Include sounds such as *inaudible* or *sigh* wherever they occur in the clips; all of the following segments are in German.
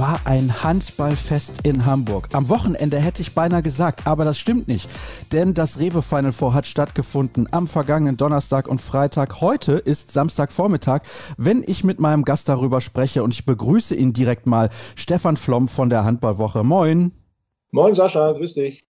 War ein Handballfest in Hamburg. Am Wochenende hätte ich beinahe gesagt, aber das stimmt nicht. Denn das Rewe Final Four hat stattgefunden am vergangenen Donnerstag und Freitag. Heute ist Samstagvormittag, wenn ich mit meinem Gast darüber spreche und ich begrüße ihn direkt mal. Stefan Flom von der Handballwoche. Moin. Moin Sascha, grüß dich.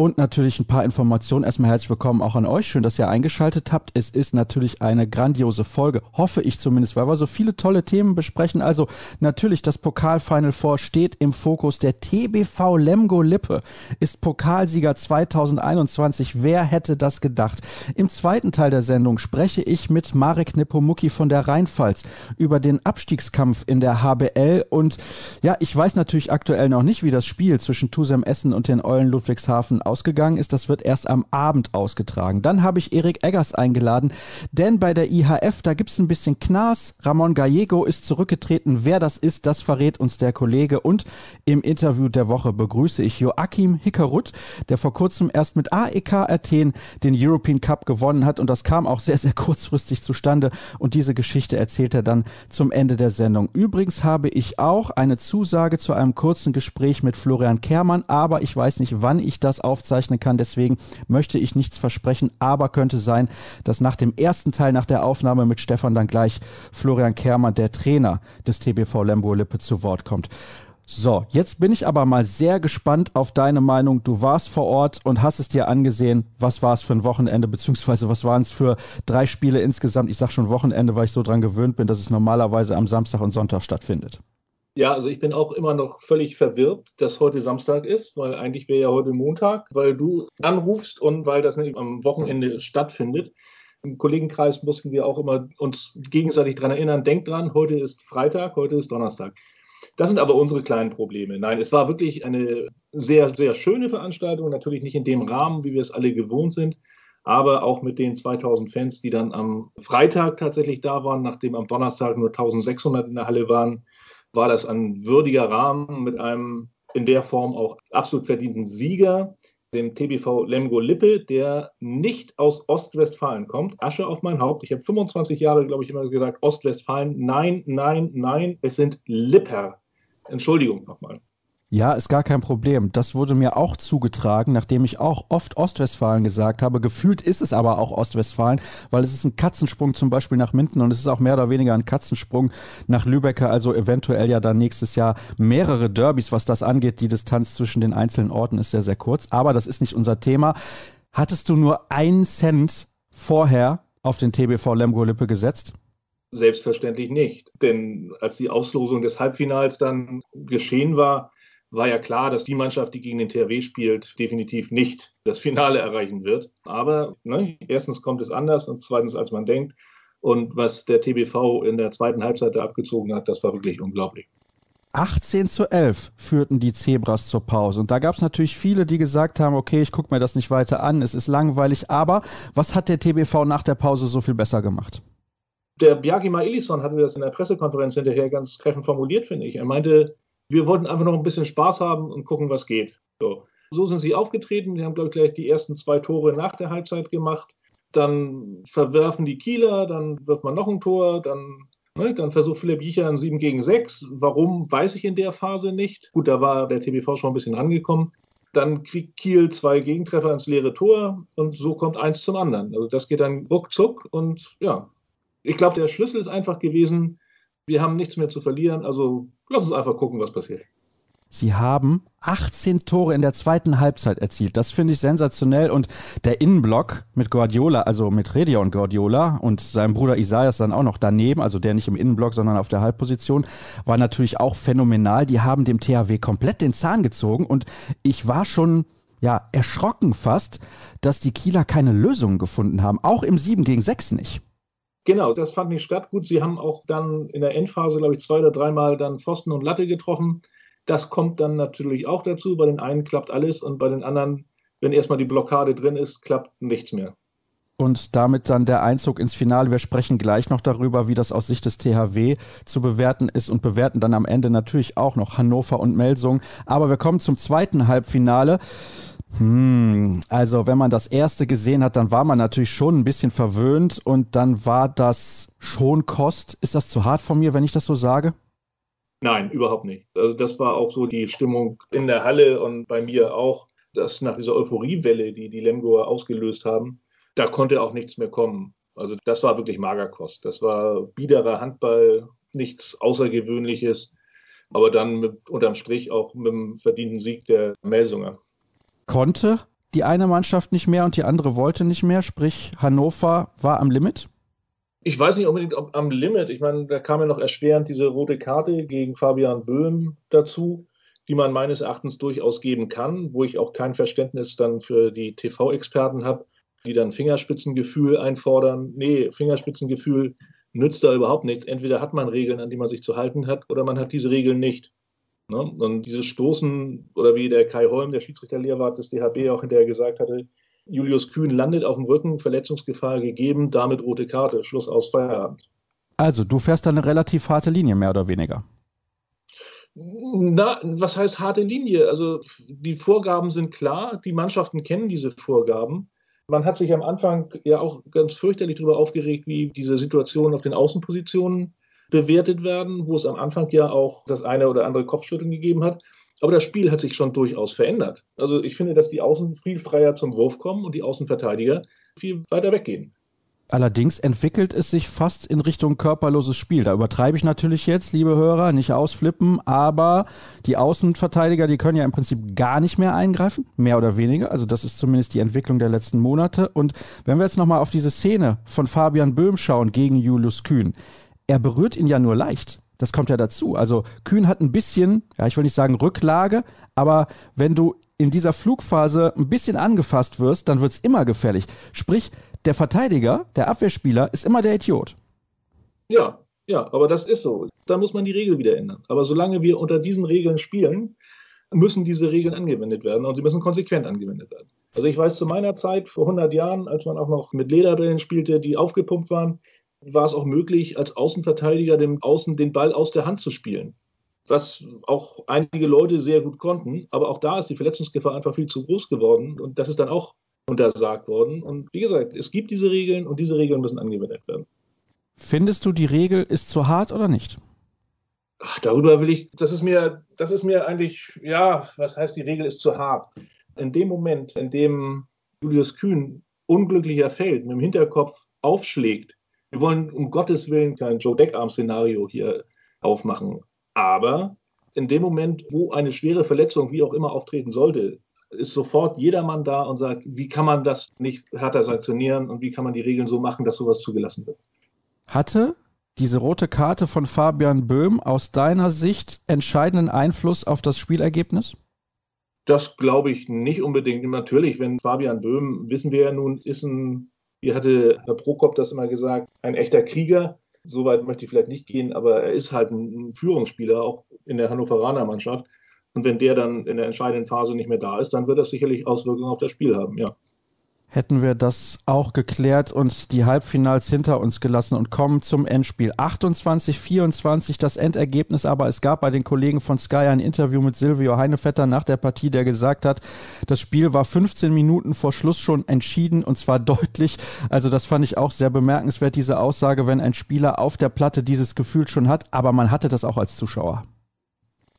Und natürlich ein paar Informationen. Erstmal herzlich willkommen auch an euch. Schön, dass ihr eingeschaltet habt. Es ist natürlich eine grandiose Folge, hoffe ich zumindest, weil wir so viele tolle Themen besprechen. Also natürlich das Pokal-Final Four steht im Fokus. Der TBV Lemgo Lippe ist Pokalsieger 2021. Wer hätte das gedacht? Im zweiten Teil der Sendung spreche ich mit Marek Nepomuki von der Rheinpfalz über den Abstiegskampf in der HBL. Und ja, ich weiß natürlich aktuell noch nicht, wie das Spiel zwischen Tusem Essen und den Eulen Ludwigshafen ausgegangen ist. Das wird erst am Abend ausgetragen. Dann habe ich Erik Eggers eingeladen, denn bei der IHF, da gibt es ein bisschen Knas. Ramon Gallego ist zurückgetreten. Wer das ist, das verrät uns der Kollege. Und im Interview der Woche begrüße ich Joachim Hickerut, der vor kurzem erst mit AEK Athen den European Cup gewonnen hat. Und das kam auch sehr, sehr kurzfristig zustande. Und diese Geschichte erzählt er dann zum Ende der Sendung. Übrigens habe ich auch eine Zusage zu einem kurzen Gespräch mit Florian Kermann, aber ich weiß nicht, wann ich das auf aufzeichnen kann. Deswegen möchte ich nichts versprechen, aber könnte sein, dass nach dem ersten Teil, nach der Aufnahme mit Stefan dann gleich Florian Kermer, der Trainer des TBV Lembo Lippe, zu Wort kommt. So, jetzt bin ich aber mal sehr gespannt auf deine Meinung. Du warst vor Ort und hast es dir angesehen. Was war es für ein Wochenende, beziehungsweise was waren es für drei Spiele insgesamt? Ich sage schon Wochenende, weil ich so dran gewöhnt bin, dass es normalerweise am Samstag und Sonntag stattfindet. Ja, also ich bin auch immer noch völlig verwirrt, dass heute Samstag ist, weil eigentlich wäre ja heute Montag, weil du anrufst und weil das nicht am Wochenende stattfindet. Im Kollegenkreis mussten wir auch immer uns gegenseitig daran erinnern, denkt dran, heute ist Freitag, heute ist Donnerstag. Das sind aber unsere kleinen Probleme. Nein, es war wirklich eine sehr, sehr schöne Veranstaltung, natürlich nicht in dem Rahmen, wie wir es alle gewohnt sind, aber auch mit den 2000 Fans, die dann am Freitag tatsächlich da waren, nachdem am Donnerstag nur 1600 in der Halle waren war das ein würdiger Rahmen mit einem in der Form auch absolut verdienten Sieger, dem TBV Lemgo Lippe, der nicht aus Ostwestfalen kommt. Asche auf mein Haupt. Ich habe 25 Jahre, glaube ich, immer gesagt, Ostwestfalen. Nein, nein, nein, es sind Lipper. Entschuldigung nochmal. Ja, ist gar kein Problem. Das wurde mir auch zugetragen, nachdem ich auch oft Ostwestfalen gesagt habe. Gefühlt ist es aber auch Ostwestfalen, weil es ist ein Katzensprung zum Beispiel nach Minden und es ist auch mehr oder weniger ein Katzensprung nach Lübecker. Also eventuell ja dann nächstes Jahr mehrere Derbys, was das angeht. Die Distanz zwischen den einzelnen Orten ist sehr, sehr kurz. Aber das ist nicht unser Thema. Hattest du nur einen Cent vorher auf den TBV Lemgo Lippe gesetzt? Selbstverständlich nicht. Denn als die Auslosung des Halbfinals dann geschehen war, war ja klar, dass die Mannschaft, die gegen den THW spielt, definitiv nicht das Finale erreichen wird. Aber ne, erstens kommt es anders und zweitens, als man denkt. Und was der TBV in der zweiten Halbzeit da abgezogen hat, das war wirklich unglaublich. 18 zu 11 führten die Zebras zur Pause. Und da gab es natürlich viele, die gesagt haben, okay, ich gucke mir das nicht weiter an, es ist langweilig. Aber was hat der TBV nach der Pause so viel besser gemacht? Der Bjarki Elisson hatte das in der Pressekonferenz hinterher ganz treffend formuliert, finde ich. Er meinte, wir wollten einfach noch ein bisschen Spaß haben und gucken, was geht. So, so sind sie aufgetreten. Die haben, glaube ich, gleich die ersten zwei Tore nach der Halbzeit gemacht. Dann verwerfen die Kieler, dann wirft man noch ein Tor, dann, ne, dann versucht Philipp Jicher ein 7 gegen 6. Warum, weiß ich in der Phase nicht. Gut, da war der TBV schon ein bisschen angekommen. Dann kriegt Kiel zwei Gegentreffer ins leere Tor und so kommt eins zum anderen. Also das geht dann ruckzuck und ja, ich glaube, der Schlüssel ist einfach gewesen, wir haben nichts mehr zu verlieren, also lass uns einfach gucken, was passiert. Sie haben 18 Tore in der zweiten Halbzeit erzielt. Das finde ich sensationell. Und der Innenblock mit Guardiola, also mit Redion Guardiola und seinem Bruder Isaias dann auch noch daneben, also der nicht im Innenblock, sondern auf der Halbposition, war natürlich auch phänomenal. Die haben dem THW komplett den Zahn gezogen. Und ich war schon ja, erschrocken fast, dass die Kieler keine Lösungen gefunden haben. Auch im 7 gegen 6 nicht. Genau, das fand nicht statt. Gut, sie haben auch dann in der Endphase, glaube ich, zwei oder dreimal dann Pfosten und Latte getroffen. Das kommt dann natürlich auch dazu. Bei den einen klappt alles und bei den anderen, wenn erstmal die Blockade drin ist, klappt nichts mehr. und damit dann der Einzug ins Finale. Wir sprechen gleich noch darüber, wie das aus Sicht des THW zu bewerten ist und bewerten dann am Ende natürlich auch noch Hannover und Melsung. Aber wir kommen zum zweiten Halbfinale. Hm, also wenn man das erste gesehen hat, dann war man natürlich schon ein bisschen verwöhnt und dann war das schon Kost. Ist das zu hart von mir, wenn ich das so sage? Nein, überhaupt nicht. Also das war auch so die Stimmung in der Halle und bei mir auch, dass nach dieser Euphoriewelle, die die Lemgoer ausgelöst haben, da konnte auch nichts mehr kommen. Also das war wirklich Magerkost. Das war biederer Handball, nichts Außergewöhnliches, aber dann mit, unterm Strich auch mit dem verdienten Sieg der Melsunger konnte die eine Mannschaft nicht mehr und die andere wollte nicht mehr, sprich Hannover war am Limit? Ich weiß nicht unbedingt ob am Limit. Ich meine, da kam ja noch erschwerend diese rote Karte gegen Fabian Böhm dazu, die man meines Erachtens durchaus geben kann, wo ich auch kein Verständnis dann für die TV-Experten habe, die dann Fingerspitzengefühl einfordern. Nee, Fingerspitzengefühl nützt da überhaupt nichts. Entweder hat man Regeln, an die man sich zu halten hat, oder man hat diese Regeln nicht. Ne? Und dieses Stoßen, oder wie der Kai Holm, der Schiedsrichterlehrwart des DHB, auch hinterher gesagt hatte, Julius Kühn landet auf dem Rücken, Verletzungsgefahr gegeben, damit rote Karte, Schluss aus Feierabend. Also, du fährst da eine relativ harte Linie, mehr oder weniger. Na, was heißt harte Linie? Also, die Vorgaben sind klar, die Mannschaften kennen diese Vorgaben. Man hat sich am Anfang ja auch ganz fürchterlich darüber aufgeregt, wie diese Situation auf den Außenpositionen bewertet werden, wo es am Anfang ja auch das eine oder andere Kopfschütteln gegeben hat. Aber das Spiel hat sich schon durchaus verändert. Also ich finde, dass die Außen viel freier zum Wurf kommen und die Außenverteidiger viel weiter weggehen. Allerdings entwickelt es sich fast in Richtung körperloses Spiel. Da übertreibe ich natürlich jetzt, liebe Hörer, nicht ausflippen, aber die Außenverteidiger, die können ja im Prinzip gar nicht mehr eingreifen, mehr oder weniger. Also das ist zumindest die Entwicklung der letzten Monate. Und wenn wir jetzt nochmal auf diese Szene von Fabian Böhm schauen gegen Julius Kühn, er berührt ihn ja nur leicht. Das kommt ja dazu. Also Kühn hat ein bisschen, ja, ich will nicht sagen Rücklage, aber wenn du in dieser Flugphase ein bisschen angefasst wirst, dann wird es immer gefährlich. Sprich, der Verteidiger, der Abwehrspieler, ist immer der Idiot. Ja, ja, aber das ist so. Da muss man die Regel wieder ändern. Aber solange wir unter diesen Regeln spielen, müssen diese Regeln angewendet werden und sie müssen konsequent angewendet werden. Also ich weiß zu meiner Zeit, vor 100 Jahren, als man auch noch mit Lederdrillen spielte, die aufgepumpt waren, war es auch möglich, als Außenverteidiger dem Außen den Ball aus der Hand zu spielen. Was auch einige Leute sehr gut konnten. Aber auch da ist die Verletzungsgefahr einfach viel zu groß geworden. Und das ist dann auch untersagt worden. Und wie gesagt, es gibt diese Regeln und diese Regeln müssen angewendet werden. Findest du, die Regel ist zu hart oder nicht? Ach, darüber will ich, das ist mir, das ist mir eigentlich, ja, was heißt, die Regel ist zu hart? In dem Moment, in dem Julius Kühn unglücklicher fällt, mit dem Hinterkopf aufschlägt, wir wollen um Gottes Willen kein Joe Deckarm-Szenario hier aufmachen. Aber in dem Moment, wo eine schwere Verletzung wie auch immer auftreten sollte, ist sofort jedermann da und sagt, wie kann man das nicht härter sanktionieren und wie kann man die Regeln so machen, dass sowas zugelassen wird. Hatte diese rote Karte von Fabian Böhm aus deiner Sicht entscheidenden Einfluss auf das Spielergebnis? Das glaube ich nicht unbedingt. Natürlich, wenn Fabian Böhm, wissen wir ja nun, ist ein wie hatte Herr Prokop das immer gesagt, ein echter Krieger. Soweit möchte ich vielleicht nicht gehen, aber er ist halt ein Führungsspieler, auch in der Hannoveraner Mannschaft. Und wenn der dann in der entscheidenden Phase nicht mehr da ist, dann wird das sicherlich Auswirkungen auf das Spiel haben, ja hätten wir das auch geklärt und die Halbfinals hinter uns gelassen und kommen zum Endspiel. 28, 24 das Endergebnis, aber es gab bei den Kollegen von Sky ein Interview mit Silvio Heinevetter nach der Partie, der gesagt hat, das Spiel war 15 Minuten vor Schluss schon entschieden und zwar *laughs* deutlich. Also das fand ich auch sehr bemerkenswert, diese Aussage, wenn ein Spieler auf der Platte dieses Gefühl schon hat, aber man hatte das auch als Zuschauer.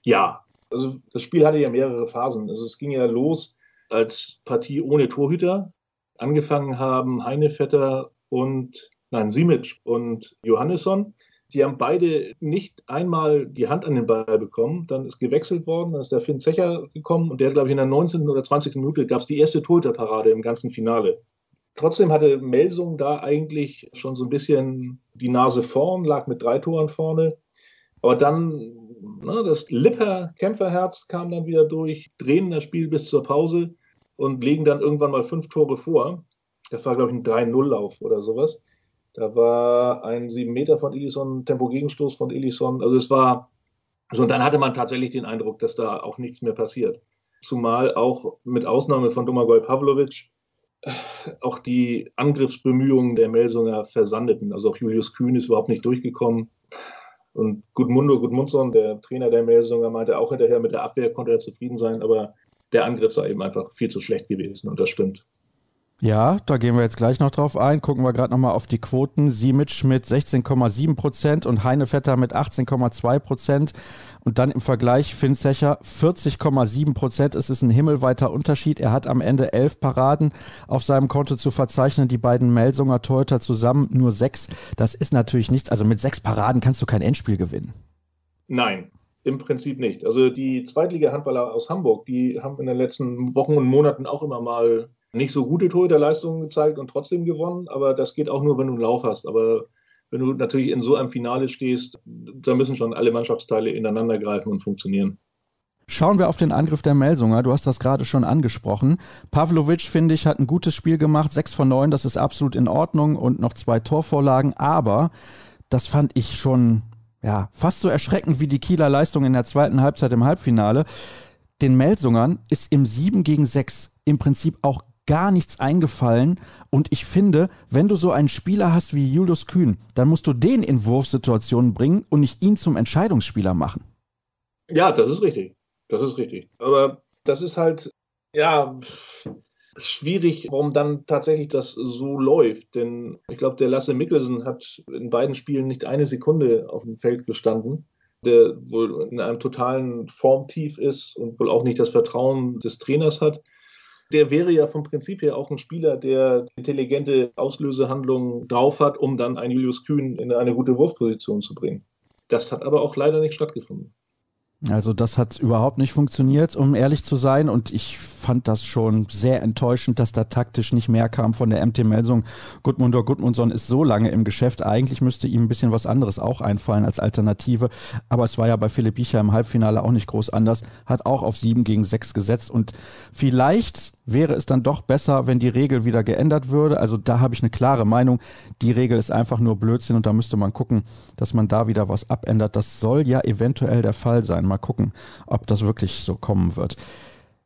Ja, also das Spiel hatte ja mehrere Phasen. Also es ging ja los als Partie ohne Torhüter angefangen haben, Heinevetter und, nein, Simic und Johannesson. Die haben beide nicht einmal die Hand an den Ball bekommen. Dann ist gewechselt worden, dann ist der Finn Zecher gekommen und der, glaube ich, in der 19. oder 20. Minute gab es die erste Torhüterparade im ganzen Finale. Trotzdem hatte Melsung da eigentlich schon so ein bisschen die Nase vorn, lag mit drei Toren vorne. Aber dann, ne, das Lipper-Kämpferherz kam dann wieder durch, drehen das Spiel bis zur Pause und legen dann irgendwann mal fünf Tore vor. Das war, glaube ich, ein 3-0-Lauf oder sowas. Da war ein sieben Meter von Ellison, Tempo-Gegenstoß von Ellison. Also es war, so und dann hatte man tatsächlich den Eindruck, dass da auch nichts mehr passiert. Zumal auch mit Ausnahme von Domagoj Pavlovic auch die Angriffsbemühungen der Melsunger versandeten. Also auch Julius Kühn ist überhaupt nicht durchgekommen. Und Gudmundo Gudmundsson, der Trainer der Melsunger, meinte auch hinterher, mit der Abwehr konnte er zufrieden sein, aber der Angriff sei eben einfach viel zu schlecht gewesen. Und das stimmt. Ja, da gehen wir jetzt gleich noch drauf ein. Gucken wir gerade nochmal auf die Quoten. Simic mit 16,7 Prozent und Heinevetter mit 18,2 Prozent. Und dann im Vergleich Finn Secher 40,7 Prozent. Es ist ein himmelweiter Unterschied. Er hat am Ende elf Paraden auf seinem Konto zu verzeichnen. Die beiden Melsunger Torhüter zusammen nur sechs. Das ist natürlich nichts. Also mit sechs Paraden kannst du kein Endspiel gewinnen. Nein, im Prinzip nicht. Also die Zweitliga-Handballer aus Hamburg, die haben in den letzten Wochen und Monaten auch immer mal nicht so gute Torhüterleistungen gezeigt und trotzdem gewonnen, aber das geht auch nur, wenn du einen Lauf hast. Aber wenn du natürlich in so einem Finale stehst, da müssen schon alle Mannschaftsteile ineinander greifen und funktionieren. Schauen wir auf den Angriff der Melsunger. Du hast das gerade schon angesprochen. Pavlovic, finde ich, hat ein gutes Spiel gemacht. Sechs von neun, das ist absolut in Ordnung und noch zwei Torvorlagen. Aber das fand ich schon, ja, fast so erschreckend wie die Kieler Leistung in der zweiten Halbzeit im Halbfinale. Den Melsungern ist im 7 gegen 6 im Prinzip auch gar nichts eingefallen. Und ich finde, wenn du so einen Spieler hast wie Julius Kühn, dann musst du den in Wurfsituationen bringen und nicht ihn zum Entscheidungsspieler machen. Ja, das ist richtig. Das ist richtig. Aber das ist halt, ja, schwierig, warum dann tatsächlich das so läuft. Denn ich glaube, der Lasse Mikkelsen hat in beiden Spielen nicht eine Sekunde auf dem Feld gestanden, der wohl in einem totalen Formtief ist und wohl auch nicht das Vertrauen des Trainers hat der wäre ja vom Prinzip her auch ein Spieler, der intelligente Auslösehandlungen drauf hat, um dann einen Julius Kühn in eine gute Wurfposition zu bringen. Das hat aber auch leider nicht stattgefunden. Also das hat überhaupt nicht funktioniert, um ehrlich zu sein. Und ich fand das schon sehr enttäuschend, dass da taktisch nicht mehr kam von der MT Melsung. Gudmundur Gudmundsson ist so lange im Geschäft. Eigentlich müsste ihm ein bisschen was anderes auch einfallen als Alternative. Aber es war ja bei Philipp Biecher im Halbfinale auch nicht groß anders. Hat auch auf sieben gegen sechs gesetzt. Und vielleicht wäre es dann doch besser, wenn die Regel wieder geändert würde. Also da habe ich eine klare Meinung. Die Regel ist einfach nur Blödsinn und da müsste man gucken, dass man da wieder was abändert. Das soll ja eventuell der Fall sein. Mal gucken, ob das wirklich so kommen wird.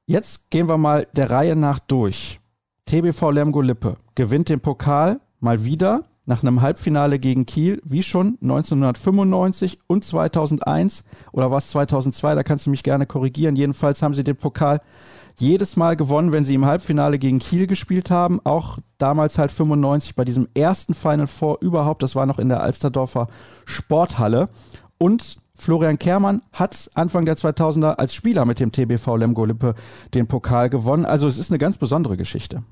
Jetzt gehen wir mal der Reihe nach durch. TBV Lemgo Lippe gewinnt den Pokal mal wieder nach einem Halbfinale gegen Kiel, wie schon 1995 und 2001 oder was 2002, da kannst du mich gerne korrigieren. Jedenfalls haben sie den Pokal jedes Mal gewonnen, wenn sie im Halbfinale gegen Kiel gespielt haben. Auch damals halt 95 bei diesem ersten Final Four überhaupt. Das war noch in der Alsterdorfer Sporthalle. Und Florian Kermann hat Anfang der 2000er als Spieler mit dem TBV Lemgo Lippe den Pokal gewonnen. Also es ist eine ganz besondere Geschichte.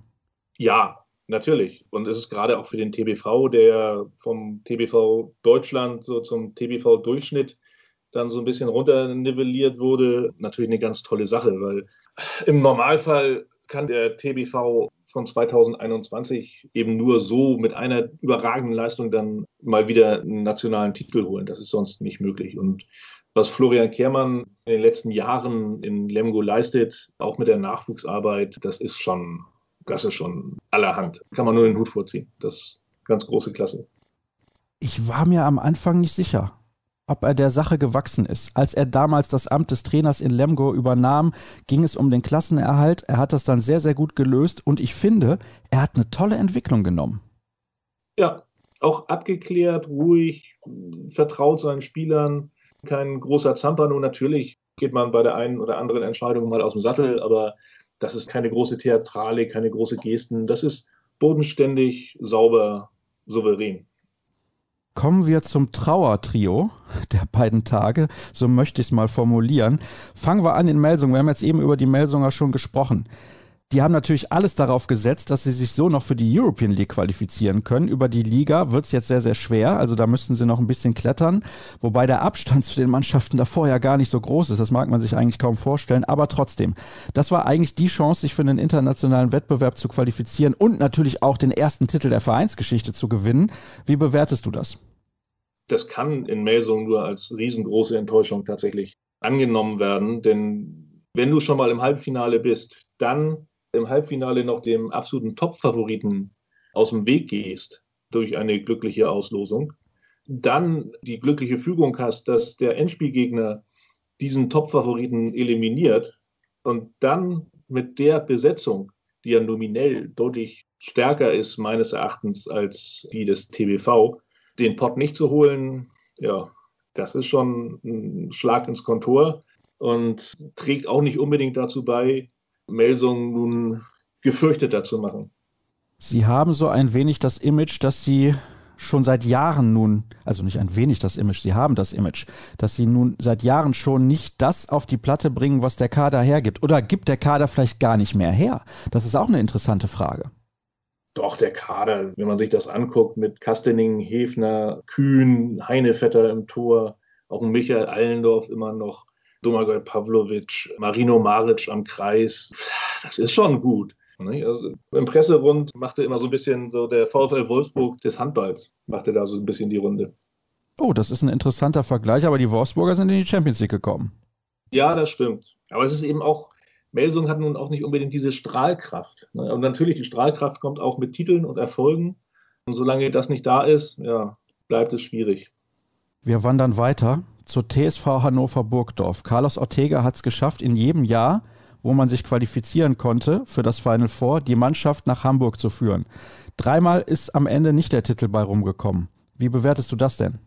Ja, natürlich. Und es ist gerade auch für den TBV, der vom TBV Deutschland so zum TBV Durchschnitt dann so ein bisschen runternivelliert wurde, natürlich eine ganz tolle Sache, weil im Normalfall kann der TBV von 2021 eben nur so mit einer überragenden Leistung dann mal wieder einen nationalen Titel holen. Das ist sonst nicht möglich. Und was Florian Kehrmann in den letzten Jahren in Lemgo leistet, auch mit der Nachwuchsarbeit, das ist schon, das ist schon allerhand. Kann man nur den Hut vorziehen. Das ist ganz große Klasse. Ich war mir am Anfang nicht sicher ob er der Sache gewachsen ist. Als er damals das Amt des Trainers in Lemgo übernahm, ging es um den Klassenerhalt. Er hat das dann sehr, sehr gut gelöst und ich finde, er hat eine tolle Entwicklung genommen. Ja, auch abgeklärt, ruhig, vertraut seinen Spielern, kein großer Zampano. Natürlich geht man bei der einen oder anderen Entscheidung mal aus dem Sattel, aber das ist keine große Theatrale, keine große Gesten. Das ist bodenständig, sauber, souverän. Kommen wir zum Trauertrio der beiden Tage, so möchte ich es mal formulieren. Fangen wir an in Melsung. Wir haben jetzt eben über die Melsunger schon gesprochen die haben natürlich alles darauf gesetzt, dass sie sich so noch für die European League qualifizieren können. Über die Liga wird es jetzt sehr, sehr schwer. Also da müssten sie noch ein bisschen klettern. Wobei der Abstand *laughs* zu den Mannschaften davor ja gar nicht so groß ist. Das mag man sich eigentlich kaum vorstellen. Aber trotzdem, das war eigentlich die Chance, sich für einen internationalen Wettbewerb zu qualifizieren und natürlich auch den ersten Titel der Vereinsgeschichte zu gewinnen. Wie bewertest du das? Das kann in Melsung nur als riesengroße Enttäuschung tatsächlich angenommen werden. Denn wenn du schon mal im Halbfinale bist, dann im Halbfinale noch dem absoluten Top-Favoriten aus dem Weg gehst durch eine glückliche Auslosung, dann die glückliche Fügung hast, dass der Endspielgegner diesen Top-Favoriten eliminiert und dann mit der Besetzung die ja nominell deutlich stärker ist, meines Erachtens, als die des TBV, den Pott nicht zu holen, ja, das ist schon ein Schlag ins Kontor und trägt auch nicht unbedingt dazu bei, Melsung nun gefürchteter zu machen. Sie haben so ein wenig das Image, dass Sie schon seit Jahren nun, also nicht ein wenig das Image, Sie haben das Image, dass Sie nun seit Jahren schon nicht das auf die Platte bringen, was der Kader hergibt. Oder gibt der Kader vielleicht gar nicht mehr her? Das ist auch eine interessante Frage. Doch, der Kader, wenn man sich das anguckt, mit Kastening, Hefner, Kühn, Heinevetter im Tor, auch Michael Allendorf immer noch, Domagoj Pavlovic, Marino Maric am Kreis, das ist schon gut. Also Im Presserund machte immer so ein bisschen so der VfL Wolfsburg des Handballs, machte da so ein bisschen die Runde. Oh, das ist ein interessanter Vergleich, aber die Wolfsburger sind in die Champions League gekommen. Ja, das stimmt. Aber es ist eben auch, Melsung hat nun auch nicht unbedingt diese Strahlkraft. Ne? Und natürlich, die Strahlkraft kommt auch mit Titeln und Erfolgen. Und solange das nicht da ist, ja, bleibt es schwierig. Wir wandern weiter zur TSV Hannover Burgdorf. Carlos Ortega hat es geschafft, in jedem Jahr, wo man sich qualifizieren konnte für das Final Four, die Mannschaft nach Hamburg zu führen. Dreimal ist am Ende nicht der Titel bei rumgekommen. Wie bewertest du das denn?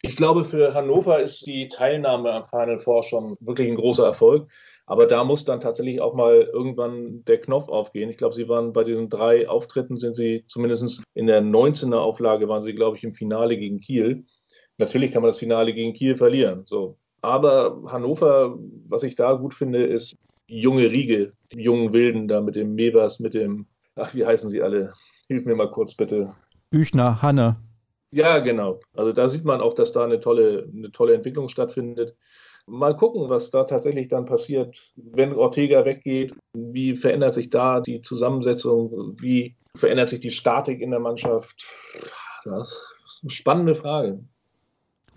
Ich glaube, für Hannover ist die Teilnahme am Final Four schon wirklich ein großer Erfolg. Aber da muss dann tatsächlich auch mal irgendwann der Knopf aufgehen. Ich glaube, sie waren bei diesen drei Auftritten, sind sie zumindest in der 19er Auflage, waren sie, glaube ich, im Finale gegen Kiel. Natürlich kann man das Finale gegen Kiel verlieren. So. Aber Hannover, was ich da gut finde, ist die junge Riege, die jungen Wilden da mit dem Mebers, mit dem, ach, wie heißen sie alle? Hilf mir mal kurz bitte. Büchner, Hanne. Ja, genau. Also da sieht man auch, dass da eine tolle, eine tolle Entwicklung stattfindet. Mal gucken, was da tatsächlich dann passiert, wenn Ortega weggeht. Wie verändert sich da die Zusammensetzung? Wie verändert sich die Statik in der Mannschaft? Das ist eine spannende Frage.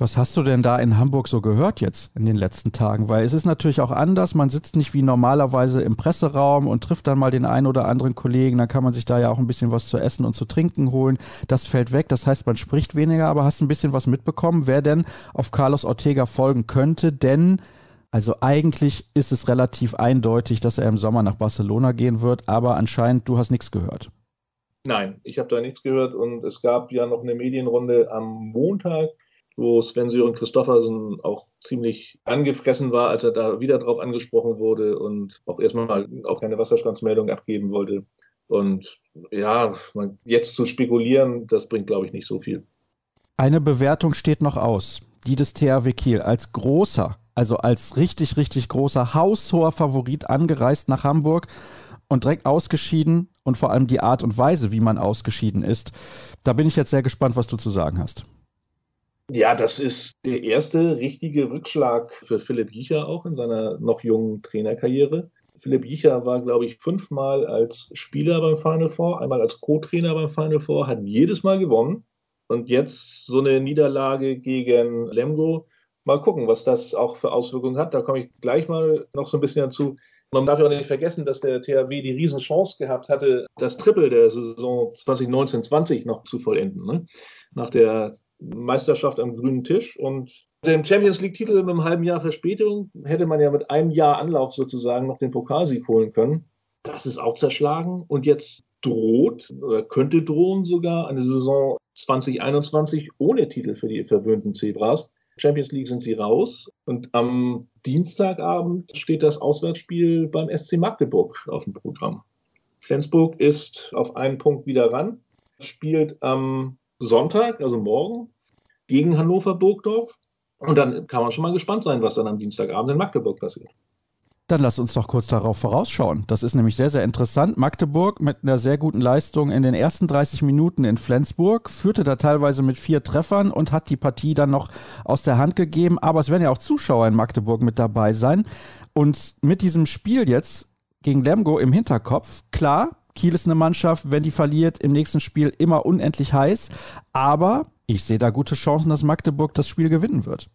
Was hast du denn da in Hamburg so gehört jetzt in den letzten Tagen? Weil es ist natürlich auch anders. Man sitzt nicht wie normalerweise im Presseraum und trifft dann mal den einen oder anderen Kollegen. Dann kann man sich da ja auch ein bisschen was zu essen und zu trinken holen. Das fällt weg. Das heißt, man spricht weniger, aber hast ein bisschen was mitbekommen, wer denn auf Carlos Ortega folgen könnte. Denn also eigentlich ist es relativ eindeutig, dass er im Sommer nach Barcelona gehen wird, aber anscheinend du hast nichts gehört. Nein, ich habe da nichts gehört und es gab ja noch eine Medienrunde am Montag wo Sven Sören Christoffersen auch ziemlich angefressen war, als er da wieder drauf angesprochen wurde und auch erstmal auch keine Wasserstandsmeldung abgeben wollte. Und ja, jetzt zu spekulieren, das bringt, glaube ich, nicht so viel. Eine Bewertung steht noch aus. Die des THW Kiel als großer, also als richtig, richtig großer, haushoher Favorit angereist nach Hamburg und direkt ausgeschieden und vor allem die Art und Weise, wie man ausgeschieden ist. Da bin ich jetzt sehr gespannt, was du zu sagen hast. Ja, das ist der erste richtige Rückschlag für Philipp Jicher auch in seiner noch jungen Trainerkarriere. Philipp Jicher war, glaube ich, fünfmal als Spieler beim Final Four, einmal als Co-Trainer beim Final Four, hat jedes Mal gewonnen. Und jetzt so eine Niederlage gegen Lemgo. Mal gucken, was das auch für Auswirkungen hat. Da komme ich gleich mal noch so ein bisschen dazu. Man darf ja auch nicht vergessen, dass der THW die Riesenchance gehabt hatte, das Triple der Saison 2019-20 noch zu vollenden. Ne? Nach der Meisterschaft am grünen Tisch. Und den Champions League-Titel mit einem halben Jahr Verspätung hätte man ja mit einem Jahr Anlauf sozusagen noch den Pokalsieg holen können. Das ist auch zerschlagen. Und jetzt droht oder könnte drohen sogar eine Saison 2021 ohne Titel für die verwöhnten Zebras. Champions League sind sie raus. Und am Dienstagabend steht das Auswärtsspiel beim SC Magdeburg auf dem Programm. Flensburg ist auf einen Punkt wieder ran, spielt am Sonntag, also morgen, gegen Hannover Burgdorf. Und dann kann man schon mal gespannt sein, was dann am Dienstagabend in Magdeburg passiert. Dann lass uns doch kurz darauf vorausschauen. Das ist nämlich sehr, sehr interessant. Magdeburg mit einer sehr guten Leistung in den ersten 30 Minuten in Flensburg, führte da teilweise mit vier Treffern und hat die Partie dann noch aus der Hand gegeben. Aber es werden ja auch Zuschauer in Magdeburg mit dabei sein. Und mit diesem Spiel jetzt gegen Lemgo im Hinterkopf, klar, Kiel ist eine Mannschaft, wenn die verliert, im nächsten Spiel immer unendlich heiß. Aber ich sehe da gute Chancen, dass Magdeburg das Spiel gewinnen wird.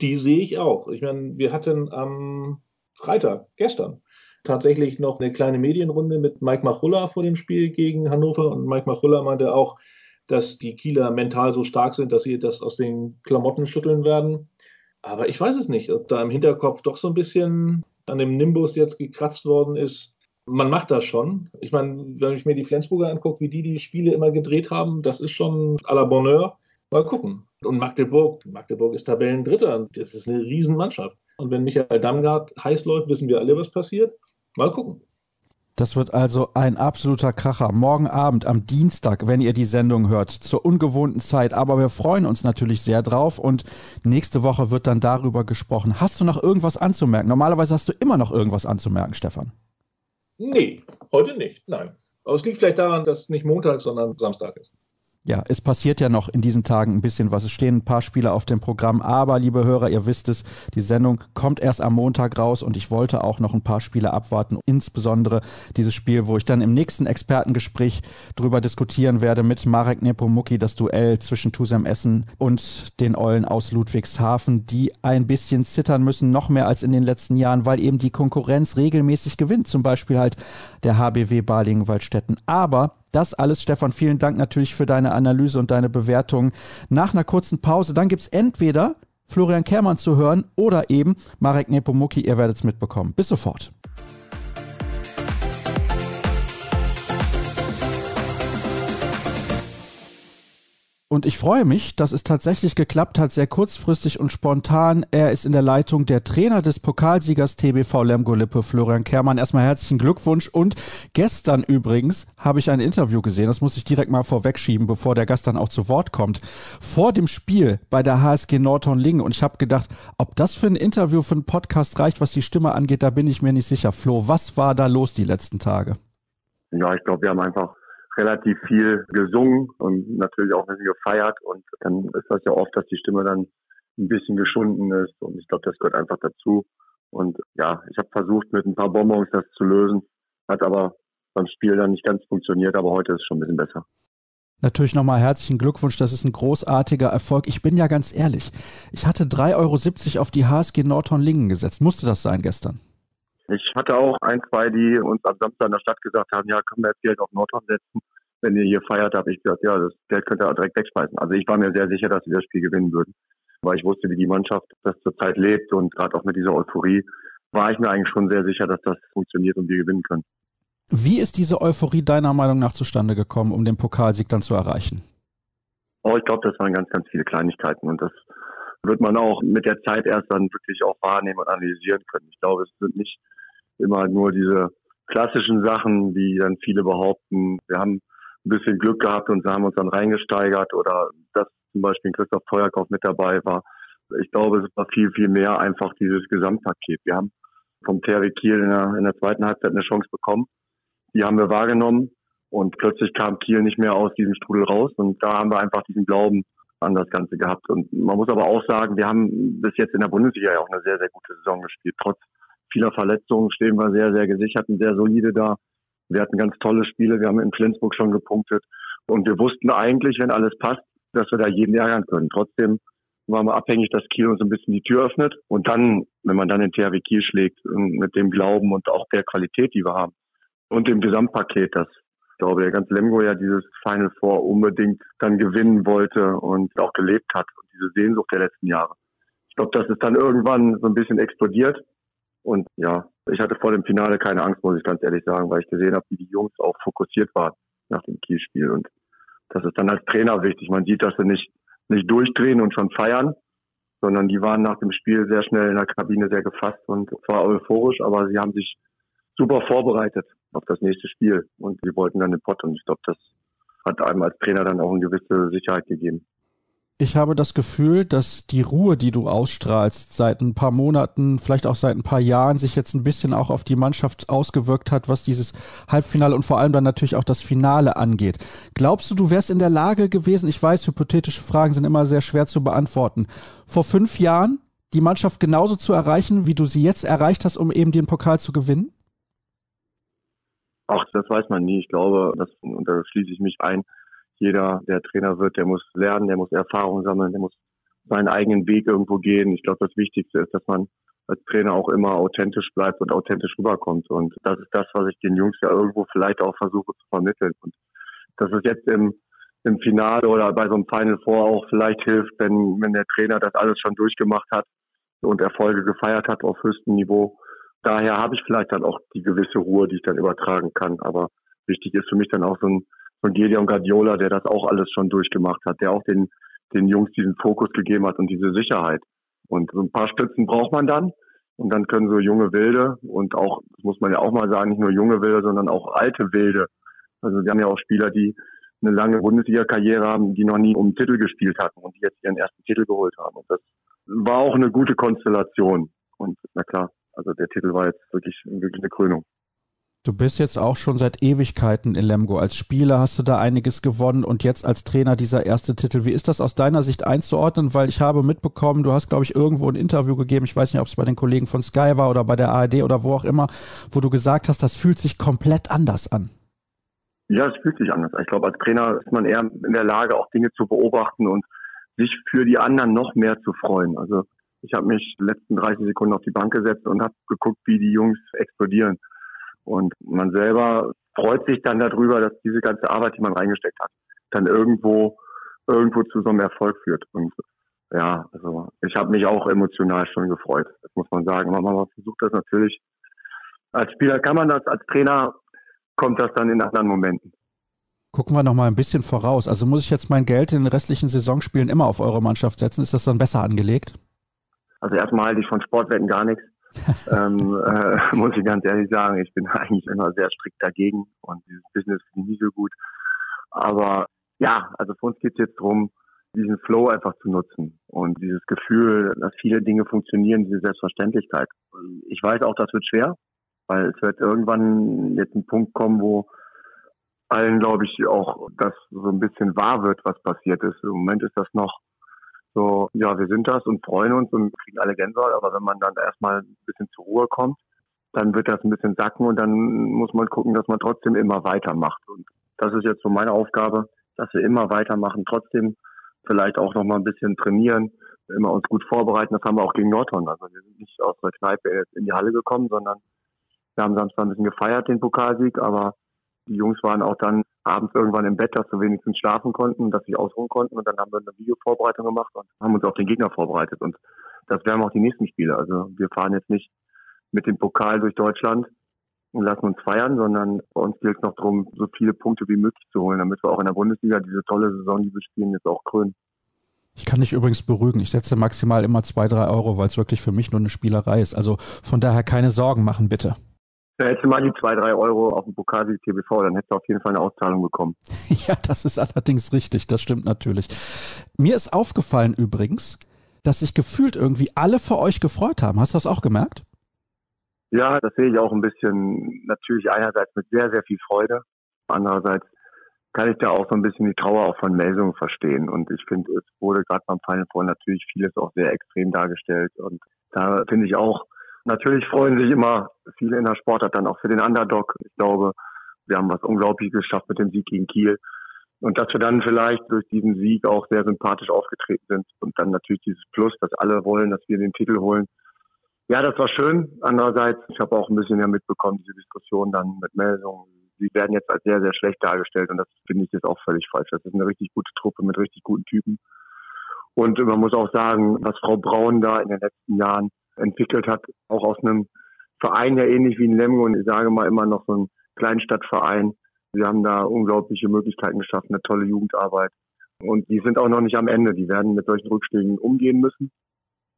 Die sehe ich auch. Ich meine, wir hatten am Freitag, gestern, tatsächlich noch eine kleine Medienrunde mit Mike Machulla vor dem Spiel gegen Hannover. Und Mike Machulla meinte auch, dass die Kieler mental so stark sind, dass sie das aus den Klamotten schütteln werden. Aber ich weiß es nicht, ob da im Hinterkopf doch so ein bisschen an dem Nimbus jetzt gekratzt worden ist man macht das schon. Ich meine, wenn ich mir die Flensburger angucke, wie die die Spiele immer gedreht haben, das ist schon à la Bonheur. Mal gucken. Und Magdeburg, Magdeburg ist Tabellendritter. Das ist eine Riesenmannschaft. Und wenn Michael Damgard heiß läuft, wissen wir alle, was passiert. Mal gucken. Das wird also ein absoluter Kracher. Morgen Abend am Dienstag, wenn ihr die Sendung hört, zur ungewohnten Zeit. Aber wir freuen uns natürlich sehr drauf und nächste Woche wird dann darüber gesprochen. Hast du noch irgendwas anzumerken? Normalerweise hast du immer noch irgendwas anzumerken, Stefan. Nee, heute nicht. Nein. Aber es liegt vielleicht daran, dass nicht Montag, sondern Samstag ist. Ja, es passiert ja noch in diesen Tagen ein bisschen was. Es stehen ein paar Spiele auf dem Programm, aber liebe Hörer, ihr wisst es, die Sendung kommt erst am Montag raus und ich wollte auch noch ein paar Spiele abwarten, insbesondere dieses Spiel, wo ich dann im nächsten Expertengespräch drüber diskutieren werde mit Marek Nepomuk, das Duell zwischen Tusem Essen und den Eulen aus Ludwigshafen, die ein bisschen zittern müssen, noch mehr als in den letzten Jahren, weil eben die Konkurrenz regelmäßig gewinnt, zum Beispiel halt der HBW Balingen-Waldstätten. Aber das alles, Stefan, vielen Dank natürlich für deine Analyse und deine Bewertung. Nach einer kurzen Pause, dann gibt es entweder Florian Kermann zu hören oder eben Marek Nepomuki, ihr werdet es mitbekommen. Bis sofort. Und ich freue mich, dass es tatsächlich geklappt hat, sehr kurzfristig und spontan. Er ist in der Leitung der Trainer des Pokalsiegers TBV Lemgo-Lippe, Florian Kermann. Erstmal herzlichen Glückwunsch. Und gestern übrigens habe ich ein Interview gesehen, das muss ich direkt mal vorwegschieben, bevor der Gast dann auch zu Wort kommt, vor dem Spiel bei der HSG Nordhorn-Lingen. Und ich habe gedacht, ob das für ein Interview, für einen Podcast reicht, was die Stimme angeht, da bin ich mir nicht sicher. Flo, was war da los die letzten Tage? Ja, ich glaube, wir haben einfach relativ viel gesungen und natürlich auch ein bisschen gefeiert. Und dann ist das ja oft, dass die Stimme dann ein bisschen geschunden ist. Und ich glaube, das gehört einfach dazu. Und ja, ich habe versucht, mit ein paar Bonbons das zu lösen. Hat aber beim Spiel dann nicht ganz funktioniert, aber heute ist es schon ein bisschen besser. Natürlich nochmal herzlichen Glückwunsch, das ist ein großartiger Erfolg. Ich bin ja ganz ehrlich, ich hatte 3,70 Euro auf die HSG Nordhorn-Lingen gesetzt. Musste das sein gestern? Ich hatte auch ein, zwei, die uns am Samstag in der Stadt gesagt haben, ja, können wir jetzt Geld auf Nordhorn setzen, wenn ihr hier feiert, habe ich gesagt, ja, das Geld könnt ihr direkt wegschmeißen. Also ich war mir sehr sicher, dass wir das Spiel gewinnen würden, weil ich wusste, wie die Mannschaft das zurzeit lebt und gerade auch mit dieser Euphorie war ich mir eigentlich schon sehr sicher, dass das funktioniert und wir gewinnen können. Wie ist diese Euphorie deiner Meinung nach zustande gekommen, um den Pokalsieg dann zu erreichen? Oh, ich glaube, das waren ganz, ganz viele Kleinigkeiten und das wird man auch mit der Zeit erst dann wirklich auch wahrnehmen und analysieren können. Ich glaube, es sind nicht immer nur diese klassischen Sachen, wie dann viele behaupten, wir haben ein bisschen Glück gehabt und haben uns dann reingesteigert oder dass zum Beispiel Christoph Feuerkauf mit dabei war. Ich glaube, es war viel, viel mehr einfach dieses Gesamtpaket. Wir haben vom THW Kiel in der, in der zweiten Halbzeit eine Chance bekommen. Die haben wir wahrgenommen und plötzlich kam Kiel nicht mehr aus diesem Strudel raus und da haben wir einfach diesen Glauben an das Ganze gehabt. Und man muss aber auch sagen, wir haben bis jetzt in der Bundesliga ja auch eine sehr, sehr gute Saison gespielt, trotz vieler Verletzungen stehen wir sehr, sehr gesichert und sehr solide da. Wir hatten ganz tolle Spiele. Wir haben in Flensburg schon gepunktet. Und wir wussten eigentlich, wenn alles passt, dass wir da jeden ärgern können. Trotzdem waren wir abhängig, dass Kiel uns ein bisschen die Tür öffnet. Und dann, wenn man dann den THW Kiel schlägt, mit dem Glauben und auch der Qualität, die wir haben und dem Gesamtpaket, das ich glaube, der ganze Lemgo ja dieses Final Four unbedingt dann gewinnen wollte und auch gelebt hat und diese Sehnsucht der letzten Jahre. Ich glaube, das ist dann irgendwann so ein bisschen explodiert und ja, ich hatte vor dem Finale keine Angst, muss ich ganz ehrlich sagen, weil ich gesehen habe, wie die Jungs auch fokussiert waren nach dem Kielspiel. Und das ist dann als Trainer wichtig. Man sieht, dass sie nicht, nicht durchdrehen und schon feiern, sondern die waren nach dem Spiel sehr schnell in der Kabine sehr gefasst und zwar euphorisch, aber sie haben sich super vorbereitet auf das nächste Spiel und sie wollten dann den Pott und ich glaube, das hat einem als Trainer dann auch eine gewisse Sicherheit gegeben. Ich habe das Gefühl, dass die Ruhe, die du ausstrahlst, seit ein paar Monaten, vielleicht auch seit ein paar Jahren, sich jetzt ein bisschen auch auf die Mannschaft ausgewirkt hat, was dieses Halbfinale und vor allem dann natürlich auch das Finale angeht. Glaubst du, du wärst in der Lage gewesen, ich weiß, hypothetische Fragen sind immer sehr schwer zu beantworten, vor fünf Jahren die Mannschaft genauso zu erreichen, wie du sie jetzt erreicht hast, um eben den Pokal zu gewinnen? Ach, das weiß man nie. Ich glaube, das, und da schließe ich mich ein, jeder, der Trainer wird, der muss lernen, der muss Erfahrung sammeln, der muss seinen eigenen Weg irgendwo gehen. Ich glaube, das Wichtigste ist, dass man als Trainer auch immer authentisch bleibt und authentisch rüberkommt. Und das ist das, was ich den Jungs ja irgendwo vielleicht auch versuche zu vermitteln. Und dass es jetzt im, im Finale oder bei so einem Final Four auch vielleicht hilft, wenn, wenn der Trainer das alles schon durchgemacht hat und Erfolge gefeiert hat auf höchstem Niveau daher habe ich vielleicht dann auch die gewisse Ruhe, die ich dann übertragen kann. Aber wichtig ist für mich dann auch so ein, ein Gideon Guardiola, der das auch alles schon durchgemacht hat, der auch den, den Jungs diesen Fokus gegeben hat und diese Sicherheit. Und so ein paar Stützen braucht man dann. Und dann können so junge Wilde und auch, muss man ja auch mal sagen, nicht nur junge Wilde, sondern auch alte Wilde. Also wir haben ja auch Spieler, die eine lange Bundesliga-Karriere haben, die noch nie um Titel gespielt hatten und die jetzt ihren ersten Titel geholt haben. Und das war auch eine gute Konstellation. Und na klar, also der Titel war jetzt wirklich, wirklich eine Krönung. Du bist jetzt auch schon seit Ewigkeiten in Lemgo. Als Spieler hast du da einiges gewonnen und jetzt als Trainer dieser erste Titel. Wie ist das aus deiner Sicht einzuordnen? Weil ich habe mitbekommen, du hast, glaube ich, irgendwo ein Interview gegeben, ich weiß nicht, ob es bei den Kollegen von Sky war oder bei der ARD oder wo auch immer, wo du gesagt hast, das fühlt sich komplett anders an. Ja, es fühlt sich anders. Ich glaube, als Trainer ist man eher in der Lage, auch Dinge zu beobachten und sich für die anderen noch mehr zu freuen. Also ich habe mich die letzten 30 Sekunden auf die Bank gesetzt und habe geguckt, wie die Jungs explodieren. Und man selber freut sich dann darüber, dass diese ganze Arbeit, die man reingesteckt hat, dann irgendwo irgendwo zu so einem Erfolg führt. Und ja, also ich habe mich auch emotional schon gefreut. Das muss man sagen. Aber man versucht das natürlich. Als Spieler kann man das, als Trainer kommt das dann in anderen Momenten. Gucken wir noch mal ein bisschen voraus. Also muss ich jetzt mein Geld in den restlichen Saisonspielen immer auf eure Mannschaft setzen? Ist das dann besser angelegt? Also erstmal halte ich von Sportwetten gar nichts. *laughs* ähm, äh, muss ich ganz ehrlich sagen, ich bin *laughs* eigentlich immer sehr strikt dagegen und dieses Business finde ich nie so gut. Aber ja, also für uns geht es jetzt darum, diesen Flow einfach zu nutzen und dieses Gefühl, dass viele Dinge funktionieren, diese Selbstverständlichkeit. Ich weiß auch, das wird schwer, weil es wird irgendwann jetzt ein Punkt kommen, wo allen, glaube ich, auch das so ein bisschen wahr wird, was passiert ist. Im Moment ist das noch so, ja, wir sind das und freuen uns und kriegen alle Gänsehaut, aber wenn man dann erstmal ein bisschen zur Ruhe kommt, dann wird das ein bisschen sacken und dann muss man gucken, dass man trotzdem immer weitermacht. Und das ist jetzt so meine Aufgabe, dass wir immer weitermachen, trotzdem vielleicht auch noch mal ein bisschen trainieren, immer uns gut vorbereiten. Das haben wir auch gegen Nordhorn. Also wir sind nicht aus der Kneipe in die Halle gekommen, sondern wir haben Samstag ein bisschen gefeiert, den Pokalsieg, aber die Jungs waren auch dann abends irgendwann im Bett, dass wir wenigstens schlafen konnten, dass sie ausruhen konnten und dann haben wir eine Videovorbereitung gemacht und haben uns auf den Gegner vorbereitet und das werden auch die nächsten Spiele. Also wir fahren jetzt nicht mit dem Pokal durch Deutschland und lassen uns feiern, sondern bei uns gilt es noch darum, so viele Punkte wie möglich zu holen, damit wir auch in der Bundesliga diese tolle Saison, die wir spielen, jetzt auch krönen. Ich kann dich übrigens beruhigen. Ich setze maximal immer zwei, drei Euro, weil es wirklich für mich nur eine Spielerei ist. Also von daher keine Sorgen machen, bitte. Da hättest du mal die zwei, drei Euro auf dem Pokalsieg TBV, dann hättest du auf jeden Fall eine Auszahlung bekommen. *laughs* Ja, das ist allerdings richtig, das stimmt natürlich. Mir ist aufgefallen übrigens, dass sich gefühlt irgendwie alle für euch gefreut haben. Hast du das auch gemerkt? Ja, das sehe ich auch ein bisschen, natürlich einerseits mit sehr, sehr viel Freude. Andererseits kann ich da auch so ein bisschen die Trauer auch von Melsungen verstehen. Und ich finde, es wurde gerade beim Final Four natürlich vieles auch sehr extrem dargestellt. Und da finde ich auch, Natürlich freuen sich immer viele in der Sportart dann auch für den Underdog. Ich glaube, wir haben was Unglaubliches geschafft mit dem Sieg gegen Kiel. Und dass wir dann vielleicht durch diesen Sieg auch sehr sympathisch aufgetreten sind und dann natürlich dieses Plus, dass alle wollen, dass wir den Titel holen. Ja, das war schön. Andererseits, ich habe auch ein bisschen ja mitbekommen, diese Diskussion dann mit Meldungen. Sie werden jetzt als sehr, sehr schlecht dargestellt und das finde ich jetzt auch völlig falsch. Das ist eine richtig gute Truppe mit richtig guten Typen. Und man muss auch sagen, was Frau Braun da in den letzten Jahren entwickelt hat, auch aus einem Verein, ja ähnlich wie in Lemgo und ich sage mal immer noch so ein Kleinstadtverein. Wir haben da unglaubliche Möglichkeiten geschaffen, eine tolle Jugendarbeit. Und die sind auch noch nicht am Ende. Die werden mit solchen Rückschlägen umgehen müssen,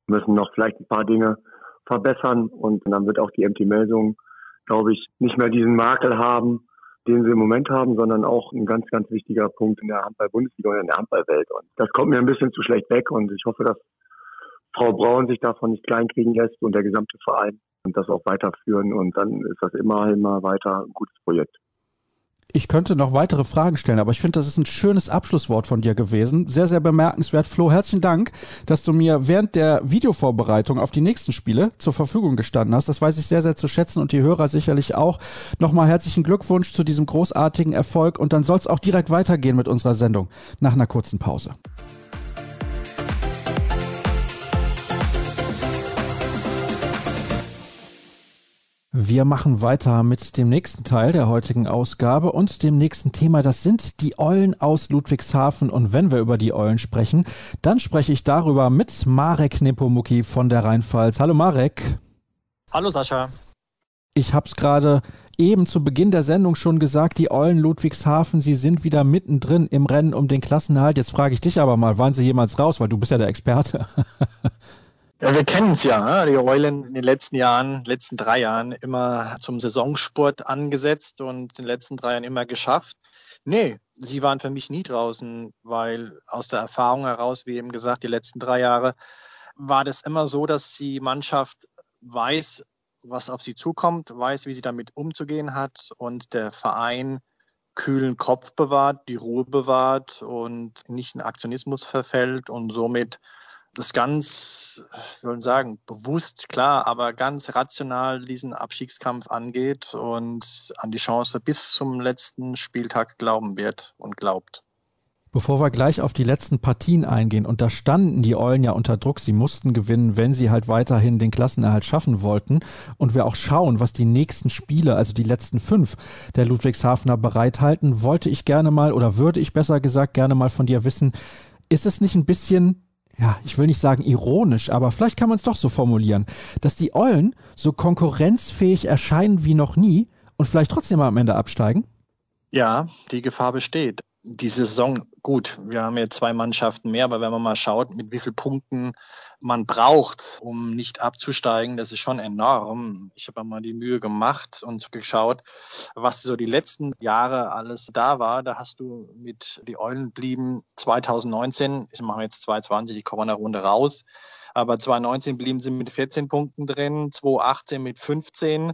müssen noch vielleicht ein paar Dinge verbessern und dann wird auch die MT-Meldung, glaube ich, nicht mehr diesen Makel haben, den sie im Moment haben, sondern auch ein ganz, ganz wichtiger Punkt in der Handball-Bundesliga und in der Handballwelt. Und das kommt mir ein bisschen zu schlecht weg und ich hoffe, dass Frau Braun sich davon nicht kleinkriegen lässt und der gesamte Verein und das auch weiterführen. Und dann ist das immer, immer weiter ein gutes Projekt. Ich könnte noch weitere Fragen stellen, aber ich finde, das ist ein schönes Abschlusswort von dir gewesen. Sehr, sehr bemerkenswert. Flo, herzlichen Dank, dass du mir während der Videovorbereitung auf die nächsten Spiele zur Verfügung gestanden hast. Das weiß ich sehr, sehr zu schätzen und die Hörer sicherlich auch. Nochmal herzlichen Glückwunsch zu diesem großartigen Erfolg und dann soll es auch direkt weitergehen mit unserer Sendung nach einer kurzen Pause. Wir machen weiter mit dem nächsten Teil der heutigen Ausgabe und dem nächsten Thema. Das sind die Eulen aus Ludwigshafen. Und wenn wir über die Eulen sprechen, dann spreche ich darüber mit Marek Nepomuki von der Rheinpfalz. Hallo Marek. Hallo Sascha. Ich habe es gerade eben zu Beginn der Sendung schon gesagt, die Eulen Ludwigshafen, sie sind wieder mittendrin im Rennen um den Klassenerhalt. Jetzt frage ich dich aber mal, waren sie jemals raus, weil du bist ja der Experte. *laughs* Ja, wir kennen es ja, ne? die Eulen in den letzten Jahren, letzten drei Jahren immer zum Saisonsport angesetzt und in den letzten drei Jahren immer geschafft. Nee, sie waren für mich nie draußen, weil aus der Erfahrung heraus, wie eben gesagt, die letzten drei Jahre war das immer so, dass die Mannschaft weiß, was auf sie zukommt, weiß, wie sie damit umzugehen hat und der Verein kühlen Kopf bewahrt, die Ruhe bewahrt und nicht in Aktionismus verfällt und somit das ganz, ich würde sagen, bewusst, klar, aber ganz rational diesen Abstiegskampf angeht und an die Chance bis zum letzten Spieltag glauben wird und glaubt. Bevor wir gleich auf die letzten Partien eingehen, und da standen die Eulen ja unter Druck, sie mussten gewinnen, wenn sie halt weiterhin den Klassenerhalt schaffen wollten. Und wir auch schauen, was die nächsten Spiele, also die letzten fünf der Ludwigshafener bereithalten, wollte ich gerne mal, oder würde ich besser gesagt gerne mal von dir wissen, ist es nicht ein bisschen ja, ich will nicht sagen ironisch, aber vielleicht kann man es doch so formulieren, dass die Eulen so konkurrenzfähig erscheinen wie noch nie und vielleicht trotzdem am Ende absteigen? Ja, die Gefahr besteht die Saison, gut, wir haben jetzt zwei Mannschaften mehr, aber wenn man mal schaut, mit wie vielen Punkten man braucht, um nicht abzusteigen, das ist schon enorm. Ich habe mal die Mühe gemacht und geschaut, was so die letzten Jahre alles da war. Da hast du mit die Eulen blieben 2019, ich mache jetzt 2020, ich komme in der Runde raus, aber 2019 blieben sie mit 14 Punkten drin, 2018 mit 15,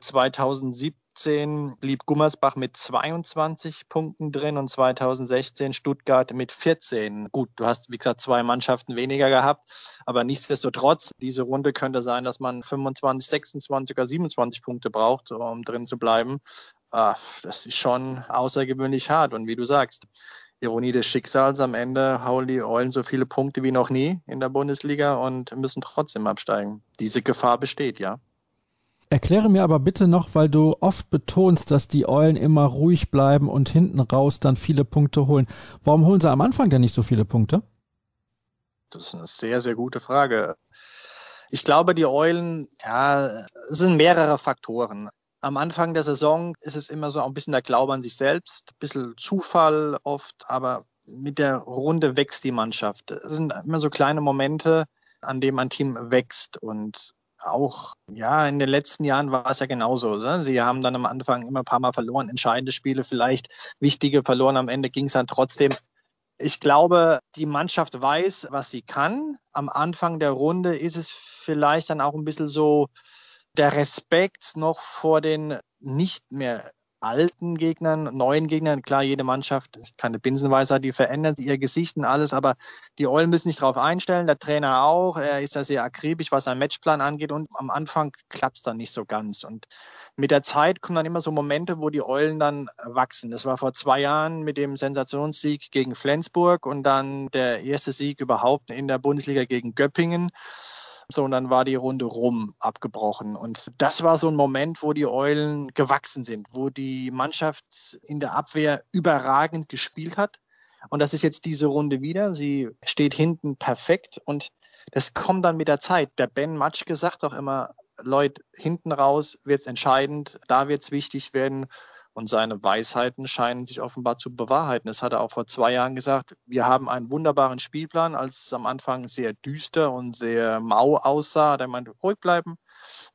2017 2017 blieb Gummersbach mit 22 Punkten drin und 2016 Stuttgart mit 14. Gut, du hast, wie gesagt, zwei Mannschaften weniger gehabt, aber nichtsdestotrotz, diese Runde könnte sein, dass man 25, 26 oder 27 Punkte braucht, um drin zu bleiben. Ah, das ist schon außergewöhnlich hart. Und wie du sagst, Ironie des Schicksals, am Ende hauen die Eulen so viele Punkte wie noch nie in der Bundesliga und müssen trotzdem absteigen. Diese Gefahr besteht, ja. Erkläre mir aber bitte noch, weil du oft betonst, dass die Eulen immer ruhig bleiben und hinten raus dann viele Punkte holen. Warum holen sie am Anfang denn nicht so viele Punkte? Das ist eine sehr, sehr gute Frage. Ich glaube, die Eulen, ja, es sind mehrere Faktoren. Am Anfang der Saison ist es immer so ein bisschen der Glaube an sich selbst, ein bisschen Zufall oft, aber mit der Runde wächst die Mannschaft. Es sind immer so kleine Momente, an denen ein Team wächst und auch, ja, in den letzten Jahren war es ja genauso. Ne? Sie haben dann am Anfang immer ein paar Mal verloren, entscheidende Spiele vielleicht, wichtige verloren. Am Ende ging es dann trotzdem. Ich glaube, die Mannschaft weiß, was sie kann. Am Anfang der Runde ist es vielleicht dann auch ein bisschen so der Respekt noch vor den nicht mehr alten Gegnern, neuen Gegnern. Klar, jede Mannschaft ist keine Binsenweisheit, die verändert ihr Gesicht und alles, aber die Eulen müssen sich darauf einstellen, der Trainer auch. Er ist ja sehr akribisch, was seinen Matchplan angeht und am Anfang klappt es dann nicht so ganz. Und mit der Zeit kommen dann immer so Momente, wo die Eulen dann wachsen. Das war vor zwei Jahren mit dem Sensationssieg gegen Flensburg und dann der erste Sieg überhaupt in der Bundesliga gegen Göppingen. So, und dann war die Runde rum abgebrochen. Und das war so ein Moment, wo die Eulen gewachsen sind, wo die Mannschaft in der Abwehr überragend gespielt hat. Und das ist jetzt diese Runde wieder. Sie steht hinten perfekt und das kommt dann mit der Zeit. Der Ben Matschke sagt auch immer, Leute, hinten raus wird es entscheidend, da wird es wichtig werden. Und seine Weisheiten scheinen sich offenbar zu bewahrheiten. Das hat er auch vor zwei Jahren gesagt. Wir haben einen wunderbaren Spielplan, als es am Anfang sehr düster und sehr mau aussah. Er meinte, ruhig bleiben.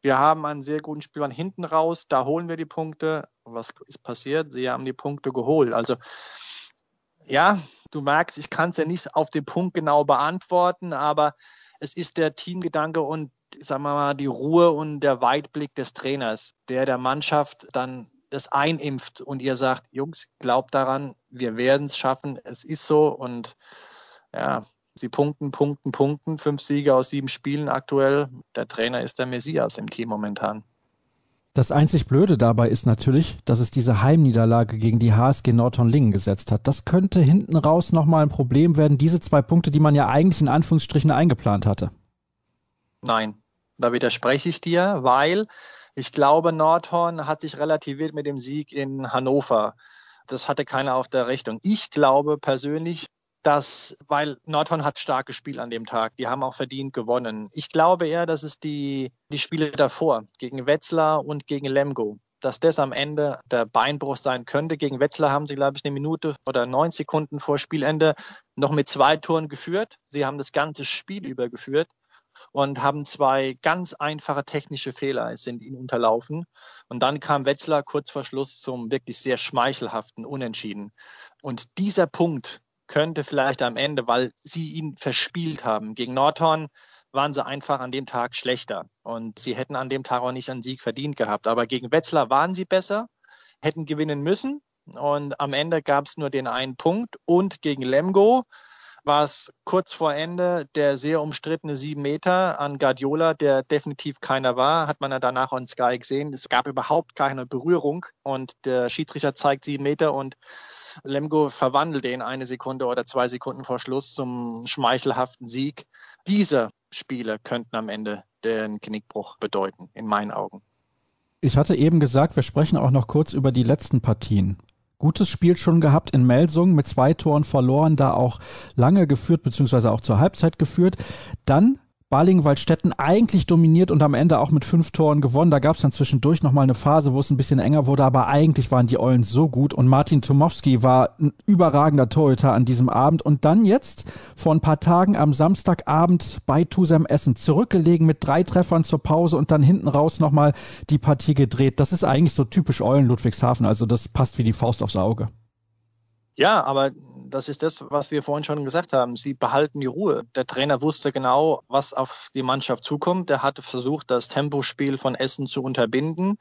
Wir haben einen sehr guten Spielplan hinten raus. Da holen wir die Punkte. Was ist passiert? Sie haben die Punkte geholt. Also, ja, du merkst, ich kann es ja nicht auf den Punkt genau beantworten, aber es ist der Teamgedanke und sagen wir mal, die Ruhe und der Weitblick des Trainers, der der Mannschaft dann das einimpft und ihr sagt, Jungs, glaubt daran, wir werden es schaffen, es ist so und ja, sie punkten, punkten, punkten, fünf Siege aus sieben Spielen aktuell. Der Trainer ist der Messias im Team momentan. Das einzig Blöde dabei ist natürlich, dass es diese Heimniederlage gegen die HSG Nordhorn-Lingen gesetzt hat. Das könnte hinten raus nochmal ein Problem werden, diese zwei Punkte, die man ja eigentlich in Anführungsstrichen eingeplant hatte. Nein, da widerspreche ich dir, weil ich glaube, Nordhorn hat sich relativiert mit dem Sieg in Hannover. Das hatte keiner auf der Rechnung. Ich glaube persönlich, dass, weil Nordhorn hat stark gespielt an dem Tag, die haben auch verdient gewonnen. Ich glaube eher, dass es die, die Spiele davor gegen Wetzlar und gegen Lemgo, dass das am Ende der Beinbruch sein könnte. Gegen Wetzlar haben sie, glaube ich, eine Minute oder neun Sekunden vor Spielende noch mit zwei Toren geführt. Sie haben das ganze Spiel über geführt und haben zwei ganz einfache technische Fehler sind ihnen unterlaufen. Und dann kam Wetzlar kurz vor Schluss zum wirklich sehr schmeichelhaften Unentschieden. Und dieser Punkt könnte vielleicht am Ende, weil sie ihn verspielt haben. Gegen Nordhorn waren sie einfach an dem Tag schlechter. Und sie hätten an dem Tag auch nicht einen Sieg verdient gehabt. Aber gegen Wetzlar waren sie besser, hätten gewinnen müssen. Und am Ende gab es nur den einen Punkt. Und gegen Lemgo war es kurz vor Ende der sehr umstrittene sieben Meter an Guardiola, der definitiv keiner war, hat man ja danach on Sky gesehen. Es gab überhaupt keine Berührung und der Schiedsrichter zeigt sieben Meter und Lemgo verwandelt den eine Sekunde oder zwei Sekunden vor Schluss zum schmeichelhaften Sieg. Diese Spiele könnten am Ende den Knickbruch bedeuten, in meinen Augen. Ich hatte eben gesagt, wir sprechen auch noch kurz über die letzten Partien. Gutes Spiel schon gehabt in Melsung, mit zwei Toren verloren, da auch lange geführt, beziehungsweise auch zur Halbzeit geführt. Dann Balingen-Waldstätten eigentlich dominiert und am Ende auch mit fünf Toren gewonnen. Da gab es dann zwischendurch nochmal eine Phase, wo es ein bisschen enger wurde, aber eigentlich waren die Eulen so gut und Martin Tomowski war ein überragender Torhüter an diesem Abend und dann jetzt vor ein paar Tagen am Samstagabend bei Tusem Essen zurückgelegen mit drei Treffern zur Pause und dann hinten raus nochmal die Partie gedreht. Das ist eigentlich so typisch Eulen Ludwigshafen, also das passt wie die Faust aufs Auge. Ja, aber das ist das, was wir vorhin schon gesagt haben. Sie behalten die Ruhe. Der Trainer wusste genau, was auf die Mannschaft zukommt. Er hatte versucht, das Tempospiel von Essen zu unterbinden.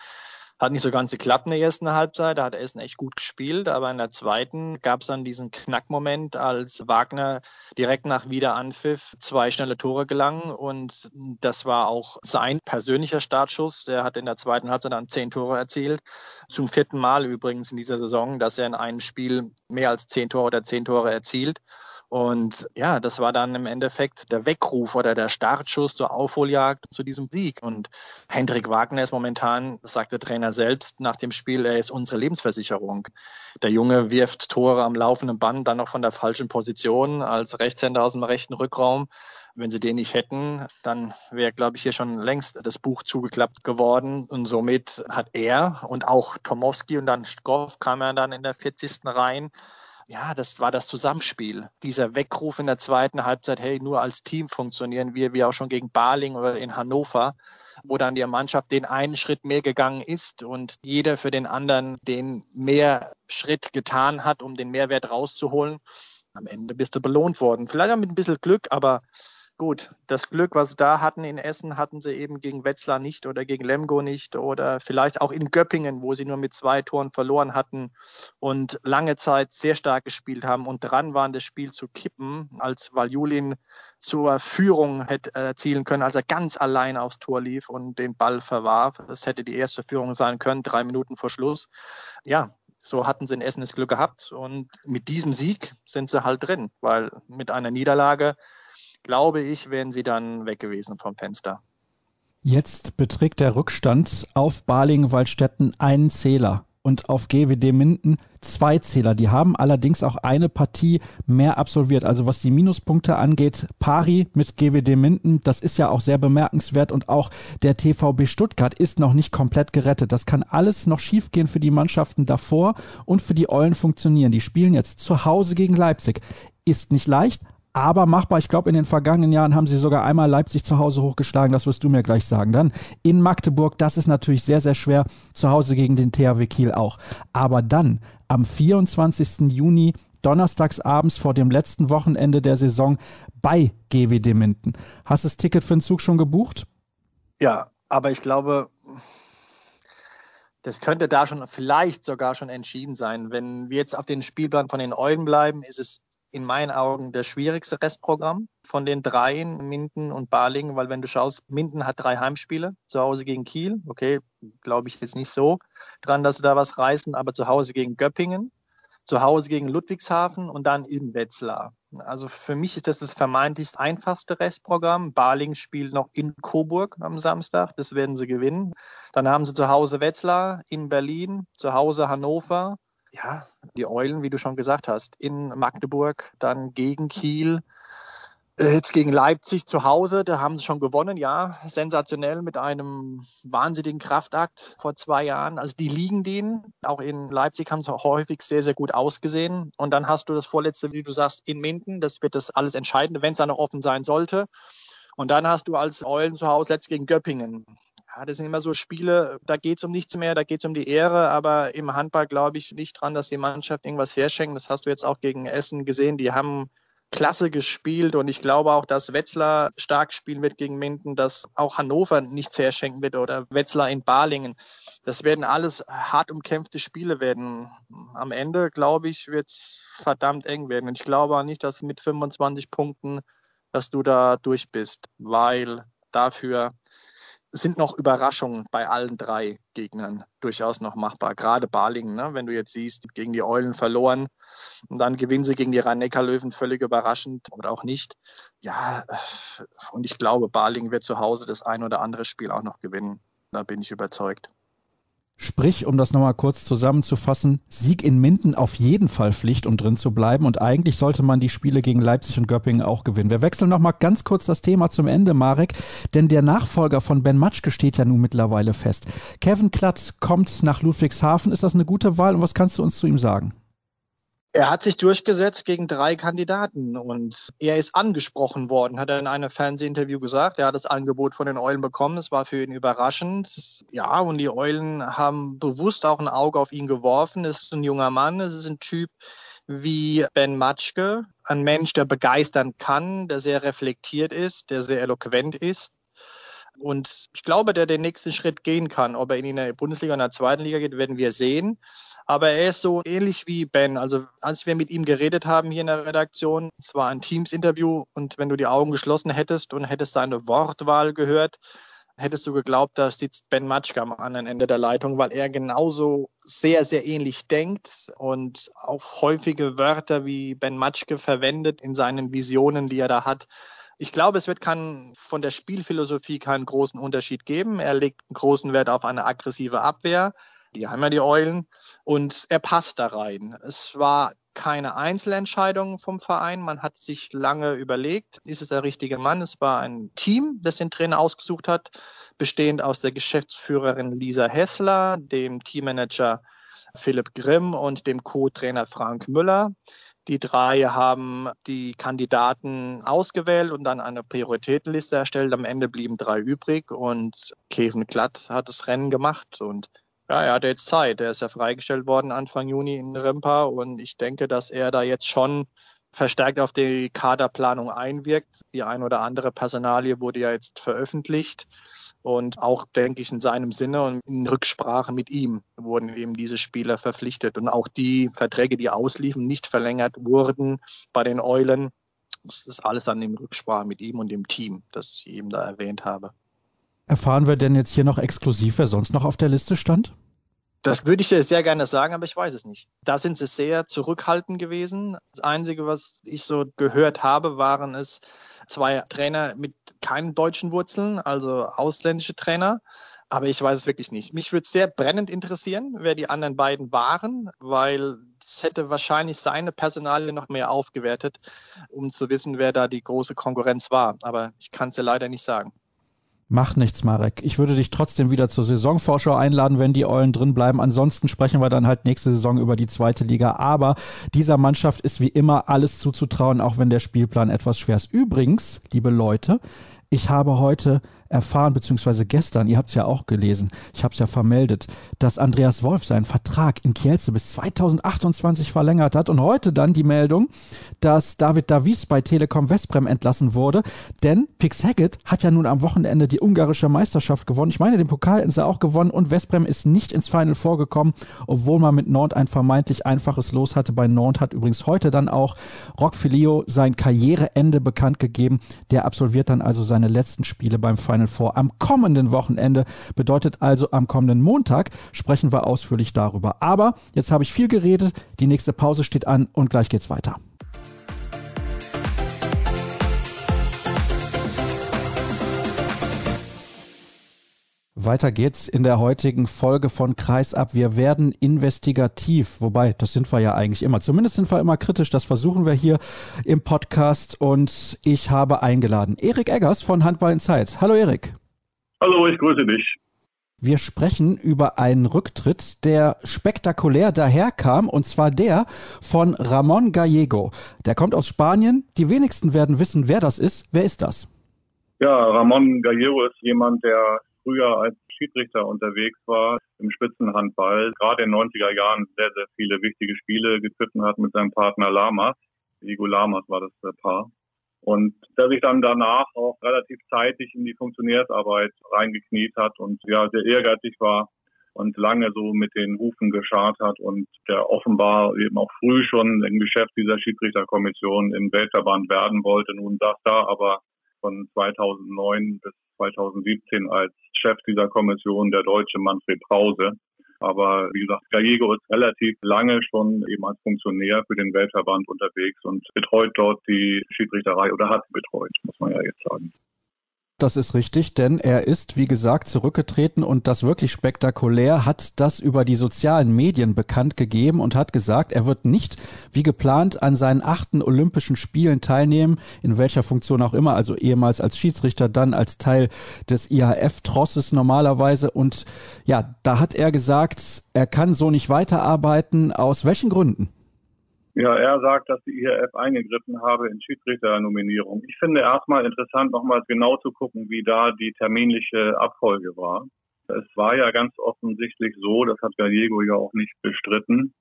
Hat nicht so ganz geklappt in der ersten Halbzeit, da hat Essen echt gut gespielt, aber in der zweiten gab es dann diesen Knackmoment, als Wagner direkt nach Wiederanpfiff zwei schnelle Tore gelangen und das war auch sein persönlicher Startschuss. Der hat in der zweiten Halbzeit dann zehn Tore erzielt. Zum vierten Mal übrigens in dieser Saison, dass er in einem Spiel mehr als zehn Tore oder zehn Tore erzielt. Und ja, das war dann im Endeffekt der Weckruf oder der Startschuss zur Aufholjagd zu diesem Sieg. Und Hendrik Wagner ist momentan, das sagt der Trainer selbst nach dem Spiel, er ist unsere Lebensversicherung. Der Junge wirft Tore am laufenden Band, dann noch von der falschen Position als Rechtshänder aus dem rechten Rückraum. Wenn sie den nicht hätten, dann wäre, glaube ich, hier schon längst das Buch zugeklappt geworden. Und somit hat er und auch Tomowski und dann Stkow kam er dann in der 40. rein ja, das war das Zusammenspiel. Dieser Weckruf in der zweiten Halbzeit, hey, nur als Team funktionieren wir, wie auch schon gegen Baling oder in Hannover, wo dann die Mannschaft den einen Schritt mehr gegangen ist und jeder für den anderen den mehr Schritt getan hat, um den Mehrwert rauszuholen. Am Ende bist du belohnt worden. Vielleicht auch mit ein bisschen Glück, aber gut, das Glück, was sie da hatten in Essen, hatten sie eben gegen Wetzlar nicht oder gegen Lemgo nicht oder vielleicht auch in Göppingen, wo sie nur mit zwei Toren verloren hatten und lange Zeit sehr stark gespielt haben und dran waren, das Spiel zu kippen, als Valjulin zur Führung hätte erzielen können, als er ganz allein aufs Tor lief und den Ball verwarf. Das hätte die erste Führung sein können, drei Minuten vor Schluss. Ja, so hatten sie in Essen das Glück gehabt und mit diesem Sieg sind sie halt drin, weil mit einer Niederlage glaube ich, wären sie dann weg gewesen vom Fenster. Jetzt beträgt der Rückstand auf Balingen-Waldstätten einen Zähler und auf GWD Minden zwei Zähler. Die haben allerdings auch eine Partie mehr absolviert. Also was die Minuspunkte angeht, pari mit GWD Minden, das ist ja auch sehr bemerkenswert und auch der TVB Stuttgart ist noch nicht komplett gerettet. Das kann alles noch schiefgehen für die Mannschaften davor und für die Eulen funktionieren. Die spielen jetzt zu Hause gegen Leipzig. Ist nicht leicht, aber machbar. Ich glaube, in den vergangenen Jahren haben sie sogar einmal Leipzig zu Hause hochgeschlagen. Das wirst du mir gleich sagen. Dann in Magdeburg, das ist natürlich sehr, sehr schwer. Zu Hause gegen den THW Kiel auch. Aber dann am 24. Juni, donnerstags abends vor dem letzten Wochenende der Saison bei GWD Minden. Hast du das Ticket für den Zug schon gebucht? Ja, aber ich glaube, das könnte da schon vielleicht sogar schon entschieden sein. Wenn wir jetzt auf den Spielplan von den Eulen bleiben, ist es in meinen Augen das schwierigste Restprogramm von den dreien, Minden und Balingen, weil wenn du schaust, Minden hat drei Heimspiele, zu Hause gegen Kiel, okay, glaube ich jetzt nicht so dran, dass sie da was reißen, aber zu Hause gegen Göppingen, zu Hause gegen Ludwigshafen und dann in Wetzlar. Also für mich ist das das vermeintlich einfachste Restprogramm. Balingen spielt noch in Coburg am Samstag, das werden sie gewinnen. Dann haben sie zu Hause Wetzlar, in Berlin, zu Hause Hannover, ja, die Eulen, wie du schon gesagt hast, in Magdeburg, dann gegen Kiel, äh, Jetzt gegen Leipzig zu Hause, da haben sie schon gewonnen, ja, sensationell mit einem wahnsinnigen Kraftakt vor zwei Jahren. Also die liegen denen. Auch in Leipzig haben sie häufig sehr, sehr gut ausgesehen. Und dann hast du das vorletzte, wie du sagst, in Minden. Das wird das alles Entscheidende, wenn es dann noch offen sein sollte. Und dann hast du als Eulen zu Hause letzt gegen Göppingen. Ja, das sind immer so Spiele, da geht es um nichts mehr, da geht es um die Ehre, aber im Handball glaube ich nicht dran, dass die Mannschaft irgendwas herschenkt. Das hast du jetzt auch gegen Essen gesehen. Die haben klasse gespielt und ich glaube auch, dass Wetzlar stark spielen wird gegen Minden, dass auch Hannover nichts herschenken wird oder Wetzlar in Balingen. Das werden alles hart umkämpfte Spiele werden. Am Ende, glaube ich, wird es verdammt eng werden. Und ich glaube auch nicht, dass mit 25 Punkten, dass du da durch bist, weil dafür sind noch Überraschungen bei allen drei Gegnern durchaus noch machbar. Gerade Balingen, ne? wenn du jetzt siehst, gegen die Eulen verloren und dann gewinnen sie gegen die Rhein-Neckar-Löwen völlig überraschend oder auch nicht. Ja, und ich glaube, Balingen wird zu Hause das ein oder andere Spiel auch noch gewinnen. Da bin ich überzeugt. Sprich, um das nochmal kurz zusammenzufassen, Sieg in Minden auf jeden Fall Pflicht, um drin zu bleiben. Und eigentlich sollte man die Spiele gegen Leipzig und Göppingen auch gewinnen. Wir wechseln nochmal ganz kurz das Thema zum Ende, Marek. Denn der Nachfolger von Ben Matschke steht ja nun mittlerweile fest. Kevin Klatz kommt nach Ludwigshafen. Ist das eine gute Wahl? Und was kannst du uns zu ihm sagen? Er hat sich durchgesetzt gegen drei Kandidaten und er ist angesprochen worden, hat er in einem Fernsehinterview gesagt. Er hat das Angebot von den Eulen bekommen. Es war für ihn überraschend. Ja, und die Eulen haben bewusst auch ein Auge auf ihn geworfen. Es ist ein junger Mann, es ist ein Typ wie Ben Matschke, ein Mensch, der begeistern kann, der sehr reflektiert ist, der sehr eloquent ist. Und ich glaube, der den nächsten Schritt gehen kann. Ob er in der Bundesliga oder in der zweiten Liga geht, werden wir sehen. Aber er ist so ähnlich wie Ben. Also als wir mit ihm geredet haben hier in der Redaktion, es war ein Teams-Interview und wenn du die Augen geschlossen hättest und hättest seine Wortwahl gehört, hättest du geglaubt, da sitzt Ben Matschke am anderen Ende der Leitung, weil er genauso sehr, sehr ähnlich denkt und auch häufige Wörter wie Ben Matschke verwendet in seinen Visionen, die er da hat. Ich glaube, es wird kein, von der Spielphilosophie keinen großen Unterschied geben. Er legt einen großen Wert auf eine aggressive Abwehr. Die haben ja die Eulen und er passt da rein. Es war keine Einzelentscheidung vom Verein. Man hat sich lange überlegt, ist es der richtige Mann? Es war ein Team, das den Trainer ausgesucht hat, bestehend aus der Geschäftsführerin Lisa Hessler, dem Teammanager Philipp Grimm und dem Co-Trainer Frank Müller. Die drei haben die Kandidaten ausgewählt und dann eine Prioritätenliste erstellt. Am Ende blieben drei übrig und Kevin Glatt hat das Rennen gemacht und ja, er hat jetzt Zeit. Er ist ja freigestellt worden Anfang Juni in Rimpa und ich denke, dass er da jetzt schon verstärkt auf die Kaderplanung einwirkt. Die ein oder andere Personalie wurde ja jetzt veröffentlicht und auch, denke ich, in seinem Sinne und in Rücksprache mit ihm wurden eben diese Spieler verpflichtet und auch die Verträge, die ausliefen, nicht verlängert wurden bei den Eulen. Das ist alles an dem Rücksprache mit ihm und dem Team, das ich eben da erwähnt habe. Erfahren wir denn jetzt hier noch exklusiv, wer sonst noch auf der Liste stand? Das würde ich dir sehr gerne sagen, aber ich weiß es nicht. Da sind sie sehr zurückhaltend gewesen. Das Einzige, was ich so gehört habe, waren es zwei Trainer mit keinen deutschen Wurzeln, also ausländische Trainer. Aber ich weiß es wirklich nicht. Mich würde sehr brennend interessieren, wer die anderen beiden waren, weil es hätte wahrscheinlich seine Personalie noch mehr aufgewertet, um zu wissen, wer da die große Konkurrenz war. Aber ich kann es dir leider nicht sagen. Macht nichts, Marek. Ich würde dich trotzdem wieder zur Saisonvorschau einladen, wenn die Eulen drin bleiben. Ansonsten sprechen wir dann halt nächste Saison über die zweite Liga. Aber dieser Mannschaft ist wie immer alles zuzutrauen, auch wenn der Spielplan etwas schwer ist. Übrigens, liebe Leute, ich habe heute erfahren, beziehungsweise gestern, ihr habt es ja auch gelesen, ich habe es ja vermeldet, dass Andreas Wolf seinen Vertrag in Kielce bis 2028 verlängert hat und heute dann die Meldung, dass David Davies bei Telekom Westbrem entlassen wurde, denn Pix Hackett hat ja nun am Wochenende die ungarische Meisterschaft gewonnen. Ich meine, den Pokal ist er auch gewonnen und Westbrem ist nicht ins Final vorgekommen, obwohl man mit Nantes ein vermeintlich einfaches Los hatte. Bei Nantes hat übrigens heute dann auch Rock Filio sein Karriereende bekannt gegeben. Der absolviert dann also seine letzten Spiele beim Final Final Four am kommenden Wochenende. Bedeutet also, am kommenden Montag sprechen wir ausführlich darüber. Aber jetzt habe ich viel geredet, die nächste Pause steht an und gleich geht's weiter. Weiter geht's in der heutigen Folge von Kreisab. Wir werden investigativ, wobei das sind wir ja eigentlich immer. Zumindest sind wir immer kritisch. Das versuchen wir hier im Podcast. Und ich habe eingeladen Erik Eggers von Handball in Zeit. Hallo Erik. Hallo, ich grüße dich. Wir sprechen über einen Rücktritt, der spektakulär daherkam, und zwar der von Ramon Gallego. Der kommt aus Spanien. Die wenigsten werden wissen, wer das ist. Wer ist das? Ja, Ramon Gallego ist jemand, der früher als Schiedsrichter unterwegs war im Spitzenhandball, gerade in den 90er Jahren sehr, sehr viele wichtige Spiele gepfiffen hat mit seinem Partner Lamas. Diego Lamas war das Paar. Und der sich dann danach auch relativ zeitig in die Funktionärsarbeit reingekniet hat und ja sehr ehrgeizig war und lange so mit den Hufen geschart hat und der offenbar eben auch früh schon im Geschäft dieser Schiedsrichterkommission im Weltverband werden wollte. Nun saß da aber von 2009 bis 2017 als Chef dieser Kommission der deutsche Manfred Krause. Aber wie gesagt, Gallego ist relativ lange schon eben als Funktionär für den Weltverband unterwegs und betreut dort die Schiedsrichterei oder hat betreut, muss man ja jetzt sagen. Das ist richtig, denn er ist, wie gesagt, zurückgetreten und das wirklich spektakulär hat das über die sozialen Medien bekannt gegeben und hat gesagt, er wird nicht wie geplant an seinen achten Olympischen Spielen teilnehmen, in welcher Funktion auch immer, also ehemals als Schiedsrichter, dann als Teil des IHF-Trosses normalerweise. Und ja, da hat er gesagt, er kann so nicht weiterarbeiten. Aus welchen Gründen? Ja, er sagt, dass die IHF eingegriffen habe in Schiedsrichternominierung. Ich finde erstmal interessant, nochmal genau zu gucken, wie da die terminliche Abfolge war. Es war ja ganz offensichtlich so, das hat Gallego ja auch nicht bestritten,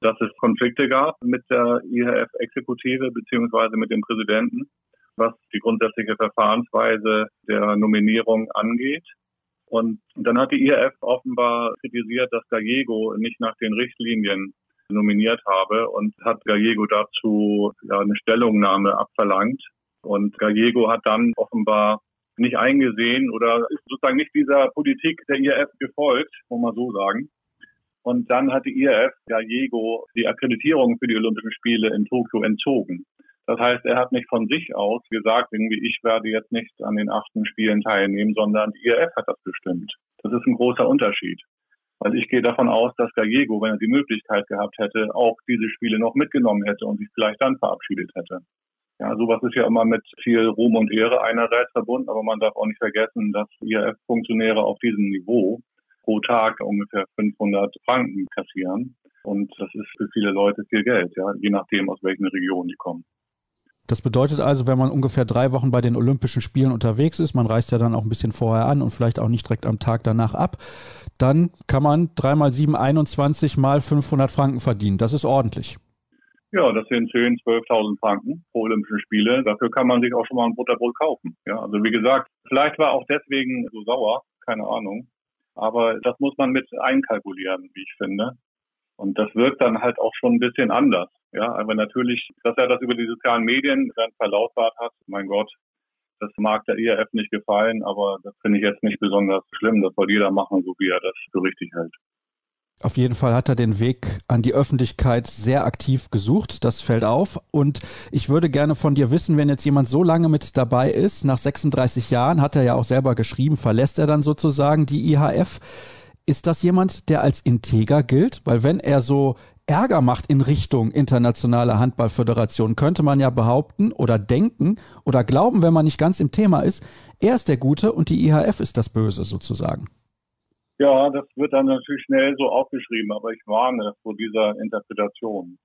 dass es Konflikte gab mit der IHF-Exekutive beziehungsweise mit dem Präsidenten, was die grundsätzliche Verfahrensweise der Nominierung angeht. Und dann hat die IHF offenbar kritisiert, dass Gallego nicht nach den Richtlinien nominiert habe und hat Gallego dazu ja, eine Stellungnahme abverlangt. Und Gallego hat dann offenbar nicht eingesehen oder ist sozusagen nicht dieser Politik der IRF gefolgt, muss man so sagen. Und dann hat die IRF Gallego die Akkreditierung für die Olympischen Spiele in Tokio entzogen. Das heißt, er hat nicht von sich aus gesagt, irgendwie, ich werde jetzt nicht an den achten Spielen teilnehmen, sondern die IRF hat das bestimmt. Das ist ein großer Unterschied. Also ich gehe davon aus, dass Gallego, wenn er die Möglichkeit gehabt hätte, auch diese Spiele noch mitgenommen hätte und sich vielleicht dann verabschiedet hätte. Ja, sowas ist ja immer mit viel Ruhm und Ehre einerseits verbunden, aber man darf auch nicht vergessen, dass IRF-Funktionäre auf diesem Niveau pro Tag ungefähr 500 Franken kassieren. Und das ist für viele Leute viel Geld, ja, je nachdem, aus welchen Regionen die kommen. Das bedeutet also, wenn man ungefähr drei Wochen bei den Olympischen Spielen unterwegs ist, man reist ja dann auch ein bisschen vorher an und vielleicht auch nicht direkt am Tag danach ab, dann kann man dreimal sieben 21 mal 500 Franken verdienen. Das ist ordentlich. Ja, das sind 10.000, 12.000 Franken pro Olympischen Spiele. Dafür kann man sich auch schon mal ein Butterbrot kaufen. Ja, also wie gesagt, vielleicht war auch deswegen so sauer, keine Ahnung. Aber das muss man mit einkalkulieren, wie ich finde. Und das wirkt dann halt auch schon ein bisschen anders. Ja, aber natürlich, dass er das über die sozialen Medien dann verlautbart hat, mein Gott, das mag der IRF nicht gefallen, aber das finde ich jetzt nicht besonders schlimm. Das soll jeder machen, so wie er das für richtig hält. Auf jeden Fall hat er den Weg an die Öffentlichkeit sehr aktiv gesucht. Das fällt auf. Und ich würde gerne von dir wissen, wenn jetzt jemand so lange mit dabei ist, nach 36 Jahren, hat er ja auch selber geschrieben, verlässt er dann sozusagen die IHF. Ist das jemand, der als integer gilt? Weil wenn er so Ärger macht in Richtung internationale Handballföderation, könnte man ja behaupten oder denken oder glauben, wenn man nicht ganz im Thema ist, er ist der Gute und die IHF ist das Böse sozusagen. Ja, das wird dann natürlich schnell so aufgeschrieben, aber ich warne vor dieser Interpretation.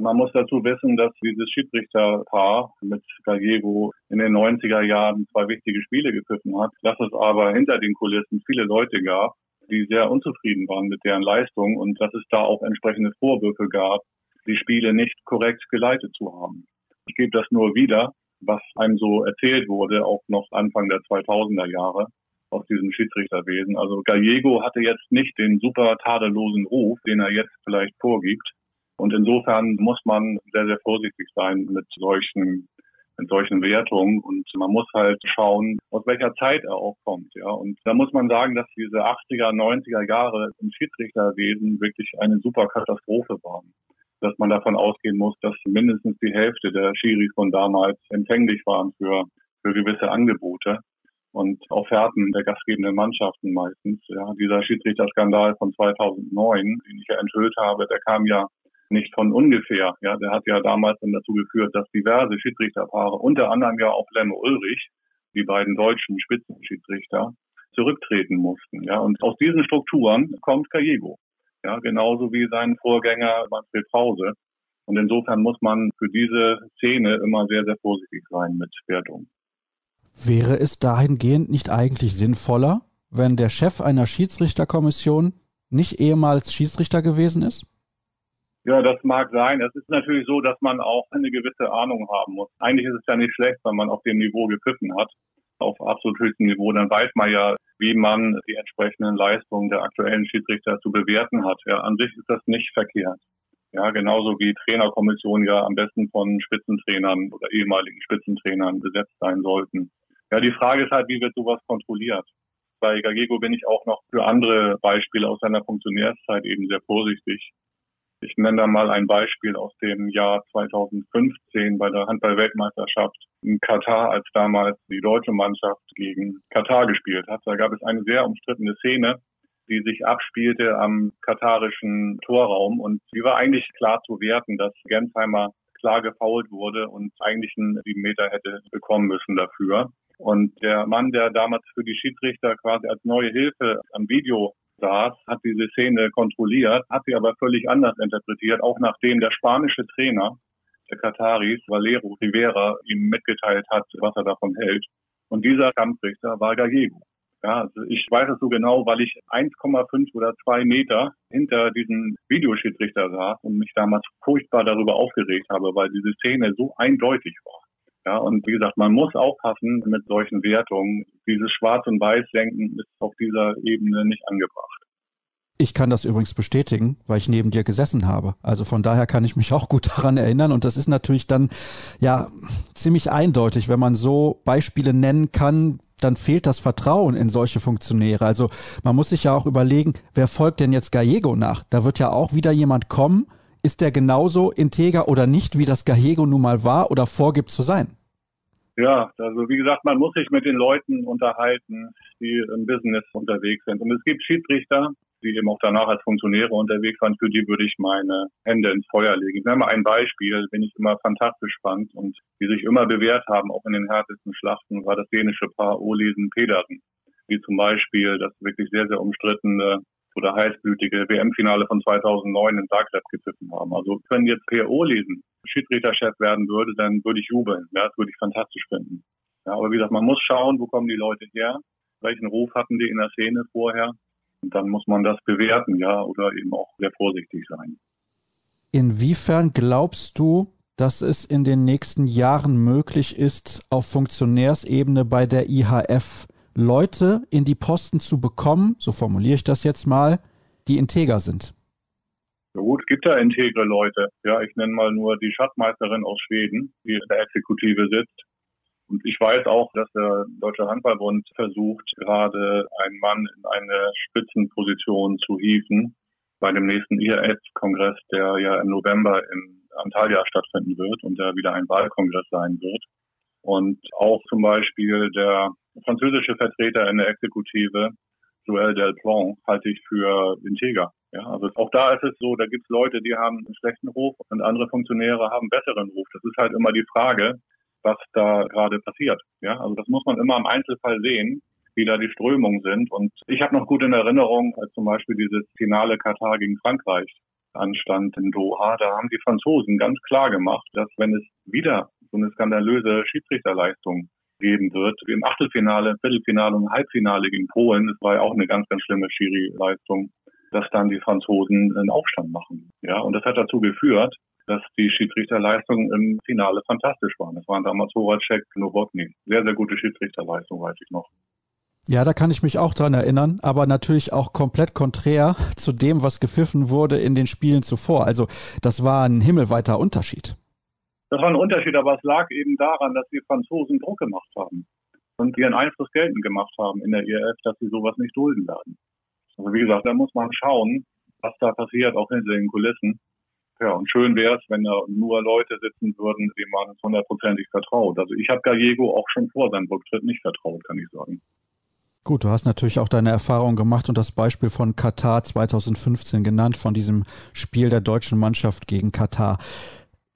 Man muss dazu wissen, dass dieses Schiedsrichterpaar mit Gallego in den 90er Jahren zwei wichtige Spiele gepfiffen hat, dass es aber hinter den Kulissen viele Leute gab, die sehr unzufrieden waren mit deren Leistung und dass es da auch entsprechende Vorwürfe gab, die Spiele nicht korrekt geleitet zu haben. Ich gebe das nur wieder, was einem so erzählt wurde, auch noch Anfang der 2000er Jahre aus diesem Schiedsrichterwesen. Also Gallego hatte jetzt nicht den super tadellosen Ruf, den er jetzt vielleicht vorgibt. Und insofern muss man sehr, sehr vorsichtig sein mit solchen mit solchen Wertungen und man muss halt schauen, aus welcher Zeit er auch kommt, ja. Und da muss man sagen, dass diese 80er, 90er Jahre im Schiedsrichterwesen wirklich eine super Katastrophe waren. Dass man davon ausgehen muss, dass mindestens die Hälfte der Schiris von damals empfänglich waren für, für gewisse Angebote. und Offerten der gastgebenden Mannschaften meistens. Ja, dieser Schiedsrichterskandal von 2009, den ich ja enthüllt habe, der kam ja nicht von ungefähr. Ja, der hat ja damals dann dazu geführt, dass diverse Schiedsrichterpaare, unter anderem ja auch Lemme Ulrich, die beiden deutschen Spitzenschiedsrichter, zurücktreten mussten. Ja, und aus diesen Strukturen kommt Gallego. Ja, genauso wie sein Vorgänger Manfred Krause. Und insofern muss man für diese Szene immer sehr, sehr vorsichtig sein mit Wertung. Wäre es dahingehend nicht eigentlich sinnvoller, wenn der Chef einer Schiedsrichterkommission nicht ehemals Schiedsrichter gewesen ist? Ja, das mag sein. Es ist natürlich so, dass man auch eine gewisse Ahnung haben muss. Eigentlich ist es ja nicht schlecht, wenn man auf dem Niveau gepfiffen hat, auf absolut höchstem Niveau. Dann weiß man ja, wie man die entsprechenden Leistungen der aktuellen Schiedsrichter zu bewerten hat. Ja, an sich ist das nicht verkehrt. Ja, genauso wie Trainerkommissionen ja am besten von Spitzentrainern oder ehemaligen Spitzentrainern besetzt sein sollten. Ja, die Frage ist halt, wie wird sowas kontrolliert? Bei Gagego bin ich auch noch für andere Beispiele aus seiner Funktionärszeit eben sehr vorsichtig. Ich nenne da mal ein Beispiel aus dem Jahr 2015 bei der Handball-Weltmeisterschaft in Katar, als damals die deutsche Mannschaft gegen Katar gespielt hat. Da gab es eine sehr umstrittene Szene, die sich abspielte am katarischen Torraum. Und die war eigentlich klar zu werten, dass Gensheimer klar gefault wurde und eigentlich einen sieben Meter hätte bekommen müssen dafür. Und der Mann, der damals für die Schiedsrichter quasi als neue Hilfe am Video saß, hat diese Szene kontrolliert, hat sie aber völlig anders interpretiert, auch nachdem der spanische Trainer der Kataris, Valero Rivera, ihm mitgeteilt hat, was er davon hält. Und dieser Kampfrichter war Gallego. Ja, also ich weiß es so genau, weil ich 1,5 oder 2 Meter hinter diesem Videoschiedsrichter saß und mich damals furchtbar darüber aufgeregt habe, weil diese Szene so eindeutig war. Ja, und wie gesagt, man muss aufpassen mit solchen Wertungen. Dieses Schwarz- und Weiß-Denken ist auf dieser Ebene nicht angebracht. Ich kann das übrigens bestätigen, weil ich neben dir gesessen habe. Also von daher kann ich mich auch gut daran erinnern. Und das ist natürlich dann ja ziemlich eindeutig, wenn man so Beispiele nennen kann, dann fehlt das Vertrauen in solche Funktionäre. Also man muss sich ja auch überlegen, wer folgt denn jetzt Gallego nach? Da wird ja auch wieder jemand kommen. Ist der genauso integer oder nicht, wie das Gallego nun mal war oder vorgibt zu sein? Ja, also wie gesagt, man muss sich mit den Leuten unterhalten, die im Business unterwegs sind. Und es gibt Schiedsrichter, die eben auch danach als Funktionäre unterwegs waren, für die würde ich meine Hände ins Feuer legen. Ich nenne mal ein Beispiel, den ich immer fantastisch fand und die sich immer bewährt haben, auch in den härtesten Schlachten, war das dänische Paar Olesen Pedersen, die zum Beispiel das wirklich sehr, sehr umstrittene oder heißblütige WM-Finale von 2009 in Zagreb gepfiffen haben. Also wenn jetzt Per Olesen Schiedsrichterchef werden würde, dann würde ich jubeln. Ja, das würde ich fantastisch finden. Ja, aber wie gesagt, man muss schauen, wo kommen die Leute her, welchen Ruf hatten die in der Szene vorher und dann muss man das bewerten, ja, oder eben auch sehr vorsichtig sein. Inwiefern glaubst du, dass es in den nächsten Jahren möglich ist, auf Funktionärsebene bei der IHF Leute in die Posten zu bekommen, so formuliere ich das jetzt mal, die integer sind? Ja gut, es gibt da integre Leute. Ja, ich nenne mal nur die Schatzmeisterin aus Schweden, die in der Exekutive sitzt. Und ich weiß auch, dass der Deutsche Handballbund versucht, gerade einen Mann in eine Spitzenposition zu hieven bei dem nächsten IRF-Kongress, der ja im November in Antalya stattfinden wird und der wieder ein Wahlkongress sein wird. Und auch zum Beispiel der französische Vertreter in der Exekutive, Joël Delplan, halte ich für integer. Ja, also auch da ist es so, da gibt es Leute, die haben einen schlechten Ruf und andere Funktionäre haben einen besseren Ruf. Das ist halt immer die Frage, was da gerade passiert. Ja, also das muss man immer im Einzelfall sehen, wie da die Strömungen sind. Und ich habe noch gut in Erinnerung, als zum Beispiel dieses Finale Katar gegen Frankreich anstand in Doha, da haben die Franzosen ganz klar gemacht, dass wenn es wieder so eine skandalöse Schiedsrichterleistung geben wird, im Achtelfinale, Viertelfinale und Halbfinale gegen Polen, das war ja auch eine ganz, ganz schlimme Schiri-Leistung, dass dann die Franzosen einen Aufstand machen. Ja, und das hat dazu geführt, dass die Schiedsrichterleistungen im Finale fantastisch waren. Das waren damals Horacek, Nowotny. Sehr, sehr gute Schiedsrichterleistung, weiß ich noch. Ja, da kann ich mich auch dran erinnern, aber natürlich auch komplett konträr zu dem, was gepfiffen wurde in den Spielen zuvor. Also das war ein himmelweiter Unterschied. Das war ein Unterschied, aber es lag eben daran, dass die Franzosen Druck gemacht haben und ihren Einfluss geltend gemacht haben in der IRF, dass sie sowas nicht dulden werden. Also wie gesagt, da muss man schauen, was da passiert, auch hinter den Kulissen. Ja, und schön wäre es, wenn da nur Leute sitzen würden, denen man hundertprozentig vertraut. Also ich habe Gallego auch schon vor seinem Rücktritt nicht vertraut, kann ich sagen. Gut, du hast natürlich auch deine Erfahrung gemacht und das Beispiel von Katar 2015 genannt, von diesem Spiel der deutschen Mannschaft gegen Katar.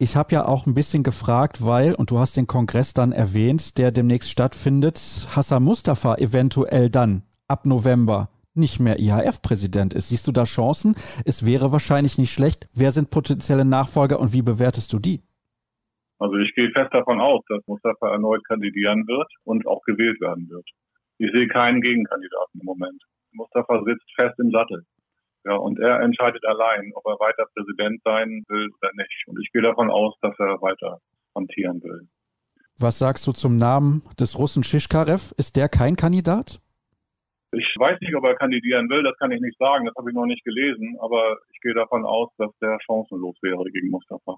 Ich habe ja auch ein bisschen gefragt, weil, und du hast den Kongress dann erwähnt, der demnächst stattfindet, Hassan Mustafa eventuell dann ab November nicht mehr IHF-Präsident ist. Siehst du da Chancen? Es wäre wahrscheinlich nicht schlecht. Wer sind potenzielle Nachfolger und wie bewertest du die? Also ich gehe fest davon aus, dass Mustafa erneut kandidieren wird und auch gewählt werden wird. Ich sehe keinen Gegenkandidaten im Moment. Mustafa sitzt fest im Sattel. Ja, und er entscheidet allein, ob er weiter Präsident sein will oder nicht. Und ich gehe davon aus, dass er weiter amtieren will. Was sagst du zum Namen des Russen Shishkarev? Ist der kein Kandidat? Ich weiß nicht, ob er kandidieren will, das kann ich nicht sagen, das habe ich noch nicht gelesen, aber ich gehe davon aus, dass der chancenlos wäre gegen Mustafa.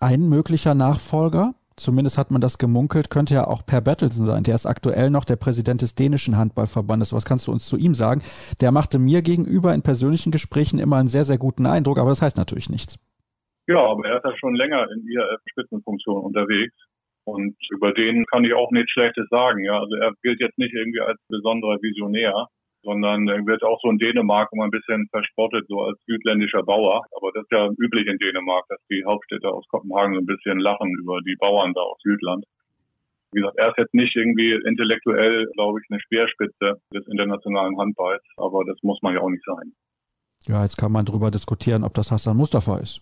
Ein möglicher Nachfolger, zumindest hat man das gemunkelt, könnte ja auch Per Bertelsen sein. Der ist aktuell noch der Präsident des dänischen Handballverbandes. Was kannst du uns zu ihm sagen? Der machte mir gegenüber in persönlichen Gesprächen immer einen sehr, sehr guten Eindruck, aber das heißt natürlich nichts. Ja, aber er ist ja schon länger in IRF-Spitzenfunktion unterwegs. Und über den kann ich auch nichts Schlechtes sagen. Ja, also er gilt jetzt nicht irgendwie als besonderer Visionär, sondern er wird auch so in Dänemark immer ein bisschen verspottet, so als südländischer Bauer. Aber das ist ja üblich in Dänemark, dass die Hauptstädte aus Kopenhagen so ein bisschen lachen über die Bauern da aus Südland. Wie gesagt, er ist jetzt nicht irgendwie intellektuell, glaube ich, eine Speerspitze des internationalen Handballs, aber das muss man ja auch nicht sein. Ja, jetzt kann man darüber diskutieren, ob das Hassan Mustafa ist.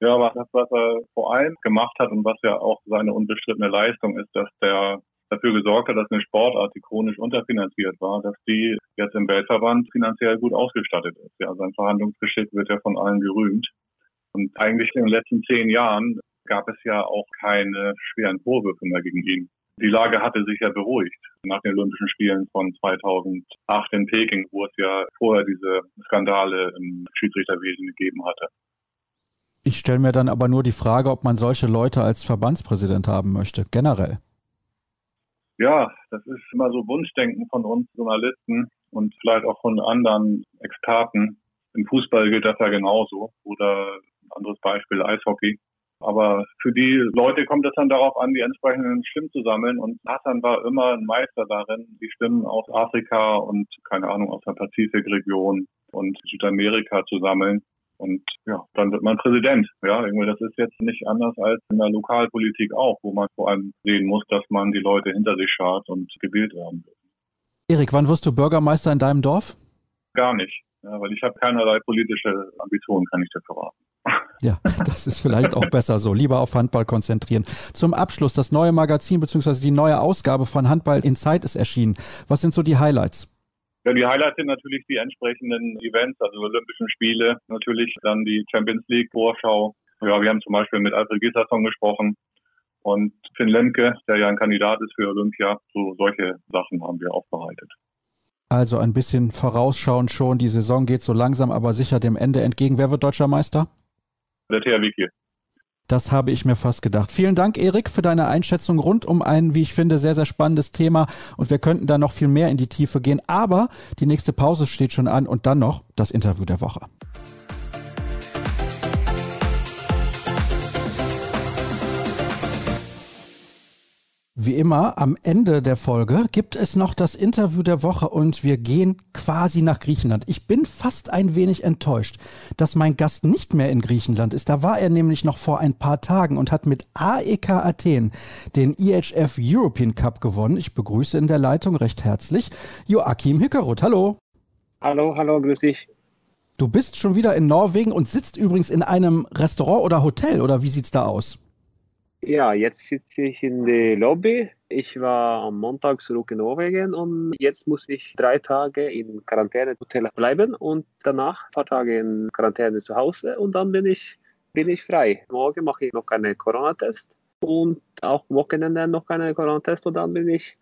Ja, aber das, was er vor allem gemacht hat und was ja auch seine unbestrittene Leistung ist, dass der dafür gesorgt hat, dass eine Sportart, die chronisch unterfinanziert war, dass die jetzt im Weltverband finanziell gut ausgestattet ist. Ja, sein Verhandlungsgeschick wird ja von allen gerühmt. Und eigentlich in den letzten zehn Jahren gab es ja auch keine schweren Vorwürfe mehr gegen ihn. Die Lage hatte sich ja beruhigt nach den Olympischen Spielen von 2008 in Peking, wo es ja vorher diese Skandale im Schiedsrichterwesen gegeben hatte. Ich stelle mir dann aber nur die Frage, ob man solche Leute als Verbandspräsident haben möchte, generell. Ja, das ist immer so Wunschdenken von uns Journalisten und vielleicht auch von anderen Experten. Im Fußball gilt das ja genauso. Oder ein anderes Beispiel, Eishockey. Aber für die Leute kommt es dann darauf an, die entsprechenden Stimmen zu sammeln. Und Hassan war immer ein Meister darin, die Stimmen aus Afrika und, keine Ahnung, aus der Pazifikregion und Südamerika zu sammeln. Und ja, dann wird man Präsident. Ja, irgendwie das ist jetzt nicht anders als in der Lokalpolitik auch, wo man vor allem sehen muss, dass man die Leute hinter sich schart und gewählt werden will. Erik, wann wirst du Bürgermeister in deinem Dorf? Gar nicht, ja, weil ich habe keinerlei politische Ambitionen, kann ich dir verraten. *laughs* Ja, das ist vielleicht auch besser so. Lieber auf Handball konzentrieren. Zum Abschluss, das neue Magazin bzw. die neue Ausgabe von Handball in Zeit ist erschienen. Was sind so die Highlights? Ja, die Highlights sind natürlich die entsprechenden Events, also Olympischen Spiele, natürlich dann die Champions League Vorschau. Ja, wir haben zum Beispiel mit Alfred Gislason gesprochen und Finn Lemke, der ja ein Kandidat ist für Olympia. So solche Sachen haben wir aufbereitet. Also ein bisschen vorausschauend schon. Die Saison geht so langsam, aber sicher dem Ende entgegen. Wer wird deutscher Meister? Der THW Kiel. Das habe ich mir fast gedacht. Vielen Dank, Erik, für deine Einschätzung rund um ein, wie ich finde, sehr, sehr spannendes Thema. Und wir könnten da noch viel mehr in die Tiefe gehen. Aber die nächste Pause steht schon an und dann noch das Interview der Woche. Wie immer, am Ende der Folge gibt es noch das Interview der Woche und wir gehen quasi nach Griechenland. Ich bin fast ein wenig enttäuscht, dass mein Gast nicht mehr in Griechenland ist. Da war er nämlich noch vor ein paar Tagen und hat mit AEK Athen den EHF European Cup gewonnen. Ich begrüße in der Leitung recht herzlich Joachim Hickerud. Hallo. Hallo, hallo, grüß dich. Du bist schon wieder in Norwegen und sitzt übrigens in einem Restaurant oder Hotel oder wie sieht's da aus? Ja, jetzt sitze ich in der Lobby. Ich war am Montag zurück in Norwegen und jetzt muss ich drei Tage in Quarantäne-Hotel bleiben und danach ein paar Tage in Quarantäne zu Hause und dann bin ich, bin ich frei. Morgen mache ich noch einen Corona-Test und auch Wochenende noch einen Corona-Test und dann bin ich,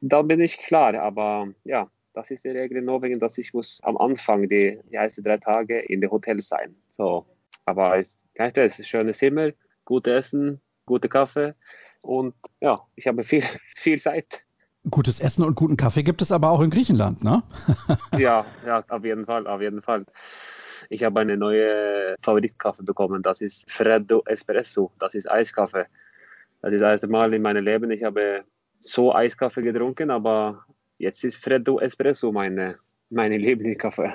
dann bin ich klar. Aber ja, das ist die Regel in Norwegen, dass ich muss am Anfang die, die ersten drei Tage in der Hotel sein. So, aber es ist ein schönes Zimmer gut essen, gute Kaffee und ja, ich habe viel, *laughs* viel Zeit. Gutes Essen und guten Kaffee gibt es aber auch in Griechenland, ne? *laughs* ja, ja, auf jeden Fall, auf jeden Fall. Ich habe eine neue Favoritkaffee bekommen. Das ist Freddo Espresso. Das ist Eiskaffee. Das ist das erste Mal in meinem Leben, ich habe so Eiskaffee getrunken, aber jetzt ist Freddo Espresso meine, meine *laughs* Lieblingskaffee.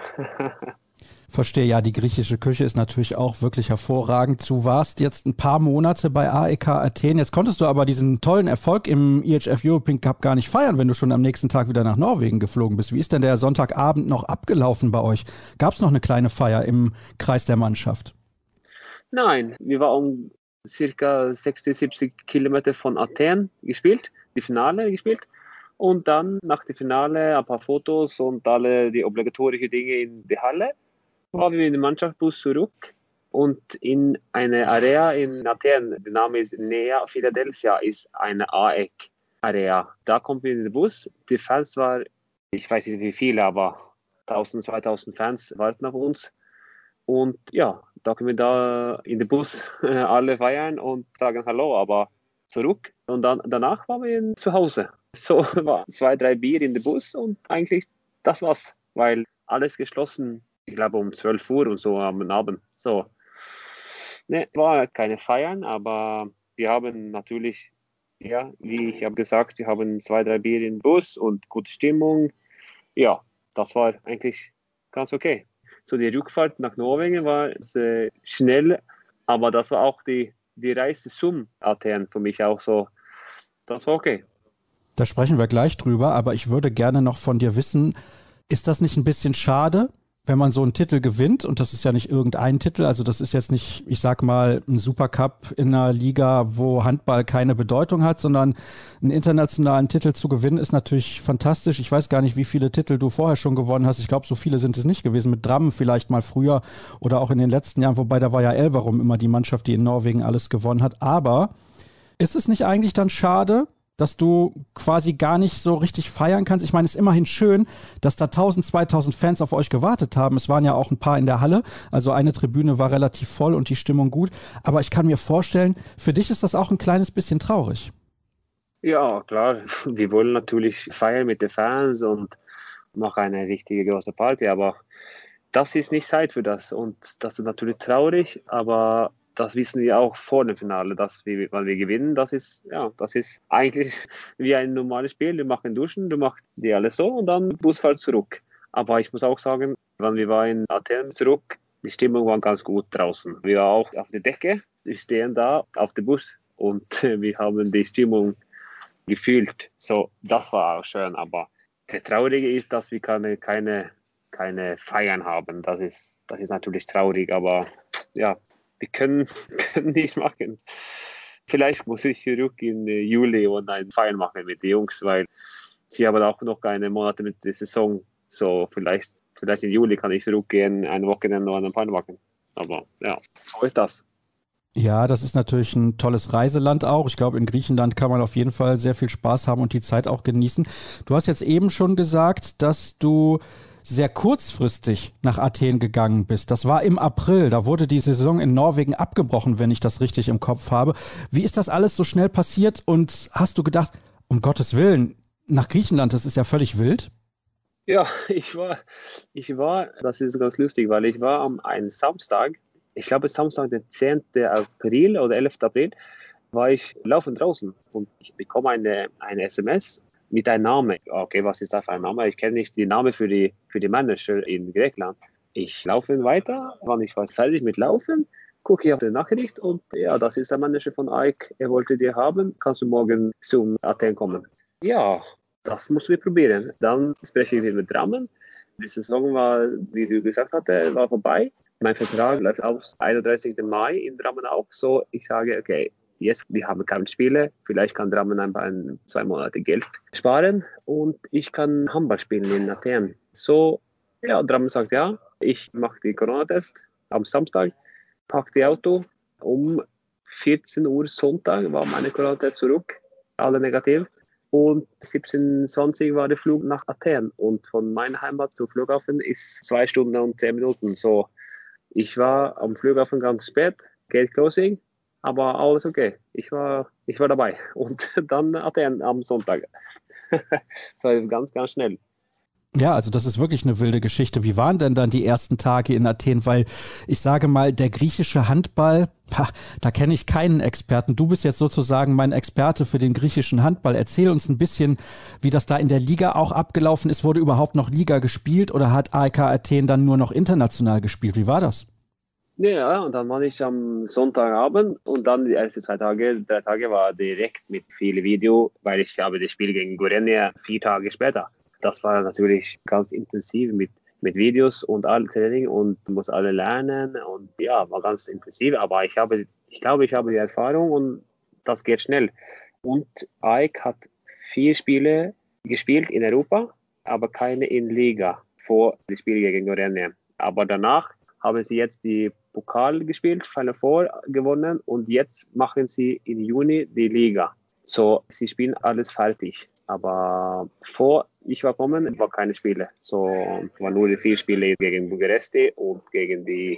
Verstehe, ja, die griechische Küche ist natürlich auch wirklich hervorragend. Du warst jetzt ein paar Monate bei AEK Athen. Jetzt konntest du aber diesen tollen Erfolg im EHF European Cup gar nicht feiern, wenn du schon am nächsten Tag wieder nach Norwegen geflogen bist. Wie ist denn der Sonntagabend noch abgelaufen bei euch? Gab es noch eine kleine Feier im Kreis der Mannschaft? Nein, wir waren circa 60, 70 Kilometer von Athen gespielt, die Finale gespielt. Und dann nach dem Finale ein paar Fotos und alle die obligatorischen Dinge in die Halle waren wir in den Mannschaftsbus zurück und in eine Area in Athen, der Name ist Nea Philadelphia, ist eine AEC-Area. Da kommen wir in den Bus. Die Fans waren, ich weiß nicht wie viele, aber 1000, 2000 Fans warten auf uns. Und ja, da können wir da in den Bus *laughs* alle feiern und sagen Hallo, aber zurück. Und dann danach waren wir zu Hause. So *laughs* war zwei, drei Bier in den Bus und eigentlich das war's, weil alles geschlossen ich glaube um 12 Uhr und so am Abend. So. Ne, war keine Feiern, aber wir haben natürlich, ja, wie ich habe gesagt, wir haben zwei, drei Bier im Bus und gute Stimmung. Ja, das war eigentlich ganz okay. So die Rückfahrt nach Norwegen war äh, schnell, aber das war auch die, die Reise zum Athen für mich auch so. Das war okay. Da sprechen wir gleich drüber, aber ich würde gerne noch von dir wissen, ist das nicht ein bisschen schade, wenn man so einen Titel gewinnt, und das ist ja nicht irgendein Titel, also das ist jetzt nicht, ich sag mal, ein Supercup in einer Liga, wo Handball keine Bedeutung hat, sondern einen internationalen Titel zu gewinnen, ist natürlich fantastisch. Ich weiß gar nicht, wie viele Titel du vorher schon gewonnen hast. Ich glaube, so viele sind es nicht gewesen. Mit Drammen vielleicht mal früher oder auch in den letzten Jahren, wobei da war ja Elverum immer die Mannschaft, die in Norwegen alles gewonnen hat. Aber ist es nicht eigentlich dann schade, dass du quasi gar nicht so richtig feiern kannst. Ich meine, es ist immerhin schön, dass da 1000, 2000 Fans auf euch gewartet haben. Es waren ja auch ein paar in der Halle. Also eine Tribüne war relativ voll und die Stimmung gut. Aber ich kann mir vorstellen, für dich ist das auch ein kleines bisschen traurig. Ja, klar. Wir wollen natürlich feiern mit den Fans und machen eine richtige große Party. Aber das ist nicht Zeit für das. Und das ist natürlich traurig. Aber das wissen wir auch vor dem Finale, dass wir, weil wir gewinnen, das ist, ja, das ist eigentlich *laughs* wie ein normales Spiel. Du machst Duschen, du machst die alles so und dann Busfahrt zurück. Aber ich muss auch sagen, wenn wir waren in Athen zurück, die Stimmung war ganz gut draußen. Wir waren auch auf der Decke, wir stehen da auf dem Bus und *laughs* wir haben die Stimmung gefühlt. So, das war auch schön. Aber der Traurige ist, dass wir keine, keine, keine Feiern haben. Das ist, das ist natürlich traurig, aber ja, die können, *laughs* können nicht machen. Vielleicht muss ich zurück in äh, Juli und einen Feiern machen mit den Jungs, weil sie haben auch noch keine Monate mit der Saison. So vielleicht, vielleicht im Juli kann ich zurückgehen, ein Wochenende oder einen Feiern machen. Aber ja, so ist das. Ja, das ist natürlich ein tolles Reiseland auch. Ich glaube, in Griechenland kann man auf jeden Fall sehr viel Spaß haben und die Zeit auch genießen. Du hast jetzt eben schon gesagt, dass du sehr kurzfristig nach Athen gegangen bist. Das war im April. Da wurde die Saison in Norwegen abgebrochen, wenn ich das richtig im Kopf habe. Wie ist das alles so schnell passiert? Und hast du gedacht, um Gottes Willen, nach Griechenland, das ist ja völlig wild? Ja, ich war, ich war, das ist ganz lustig, weil ich war am einen Samstag, ich glaube Samstag, der 10. April oder 11. April, war ich laufend draußen und ich bekomme eine, eine SMS mit einem Namen. Okay, was ist das für ein Name? Ich kenne nicht die Namen für die, für die Manager in Griechenland. Ich laufe weiter, wann ich fertig mit Laufen, gucke ich auf die Nachricht und ja, das ist der Manager von Ike. Er wollte dir haben. Kannst du morgen zum Athen kommen? Ja, das müssen wir probieren. Dann spreche ich mit Drammen. Die Saison war, wie du gesagt hast, war vorbei. Mein Vertrag läuft aus 31. Mai in Drammen auch. So, ich sage, okay, jetzt, wir haben keine Spiele, vielleicht kann Drammen ein paar zwei Monate Geld sparen und ich kann Handball spielen in Athen. So, ja, Drammen sagt ja, ich mache den Corona-Test am Samstag, packe die Auto, um 14 Uhr Sonntag war meine Corona-Test zurück, alle negativ. Und 17.20 war der Flug nach Athen. Und von meiner Heimat zum Flughafen ist zwei Stunden und zehn Minuten. So, ich war am Flughafen ganz spät, Gate Closing. Aber alles okay. Ich war, ich war dabei. *laughs* Und dann Athen am Sonntag. *laughs* so ganz, ganz schnell. Ja, also das ist wirklich eine wilde Geschichte. Wie waren denn dann die ersten Tage in Athen? Weil ich sage mal, der griechische Handball, da kenne ich keinen Experten. Du bist jetzt sozusagen mein Experte für den griechischen Handball. Erzähl uns ein bisschen, wie das da in der Liga auch abgelaufen ist. Wurde überhaupt noch Liga gespielt oder hat AEK Athen dann nur noch international gespielt? Wie war das? Ja, und dann war ich am Sonntagabend und dann die ersten zwei Tage, drei Tage war direkt mit viel Video, weil ich habe das Spiel gegen Gorenje vier Tage später das war natürlich ganz intensiv mit, mit Videos und all Training und muss alle lernen und ja, war ganz intensiv. Aber ich habe, ich glaube, ich habe die Erfahrung und das geht schnell. Und Ike hat vier Spiele gespielt in Europa, aber keine in Liga vor dem Spiel gegen Rennes. Aber danach haben sie jetzt die Pokal gespielt, Final Four gewonnen und jetzt machen sie im Juni die Liga. So, sie spielen alles fertig. Aber vor ich war kommen, war keine Spiele. So war nur die vier Spiele gegen Bukaresti und gegen die,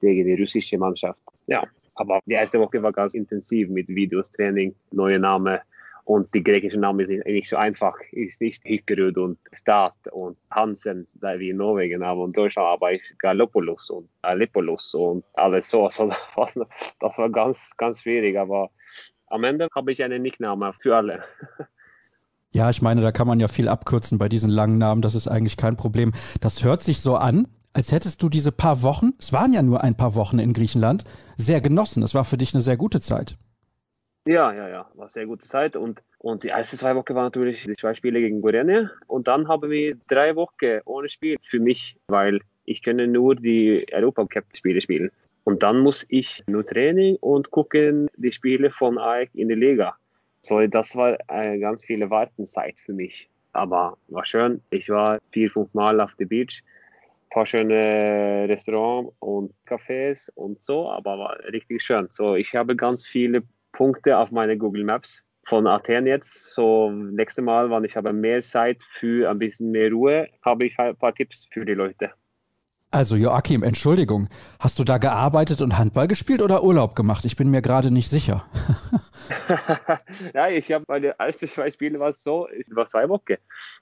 gegen die russische Mannschaft. Ja, aber die erste Woche war ganz intensiv mit Videos, Training, neue Namen. Und die griechische Name ist nicht so einfach. Ist nicht Hickerud und Stad und Hansen, wie in Norwegen haben und Deutschland, aber ist Galopoulos und Alepoulos und alles so. *laughs* Also das war ganz, ganz schwierig. Aber am Ende habe ich einen Nickname für alle. *laughs* Ja, ich meine, da kann man ja viel abkürzen bei diesen langen Namen, das ist eigentlich kein Problem. Das hört sich so an, als hättest du diese paar Wochen, es waren ja nur ein paar Wochen in Griechenland, sehr genossen. Es war für dich eine sehr gute Zeit. Ja, ja, ja, war eine sehr gute Zeit und, und die ersten zwei Wochen waren natürlich die zwei Spiele gegen Gorenje und dann haben wir drei Wochen ohne Spiel für mich, weil ich kenne nur die Europacup-Spiele spielen. Und dann muss ich nur Training und gucken die Spiele von AEK in der Liga. So, das war eine ganz viele Wartenzeit für mich. Aber war schön. Ich war vier, fünf Mal auf der Beach. Ein paar schöne Restaurants und Cafés und so, aber war richtig schön. So, ich habe ganz viele Punkte auf meine Google Maps von Athen jetzt. So, nächstes Mal, wenn ich habe mehr Zeit für ein bisschen mehr Ruhe, habe ich ein paar Tipps für die Leute. Also Joachim, Entschuldigung, hast du da gearbeitet und Handball gespielt oder Urlaub gemacht? Ich bin mir gerade nicht sicher. *laughs* *laughs* ja, ich habe meine ersten zwei Spiele war so, es war zwei Wochen.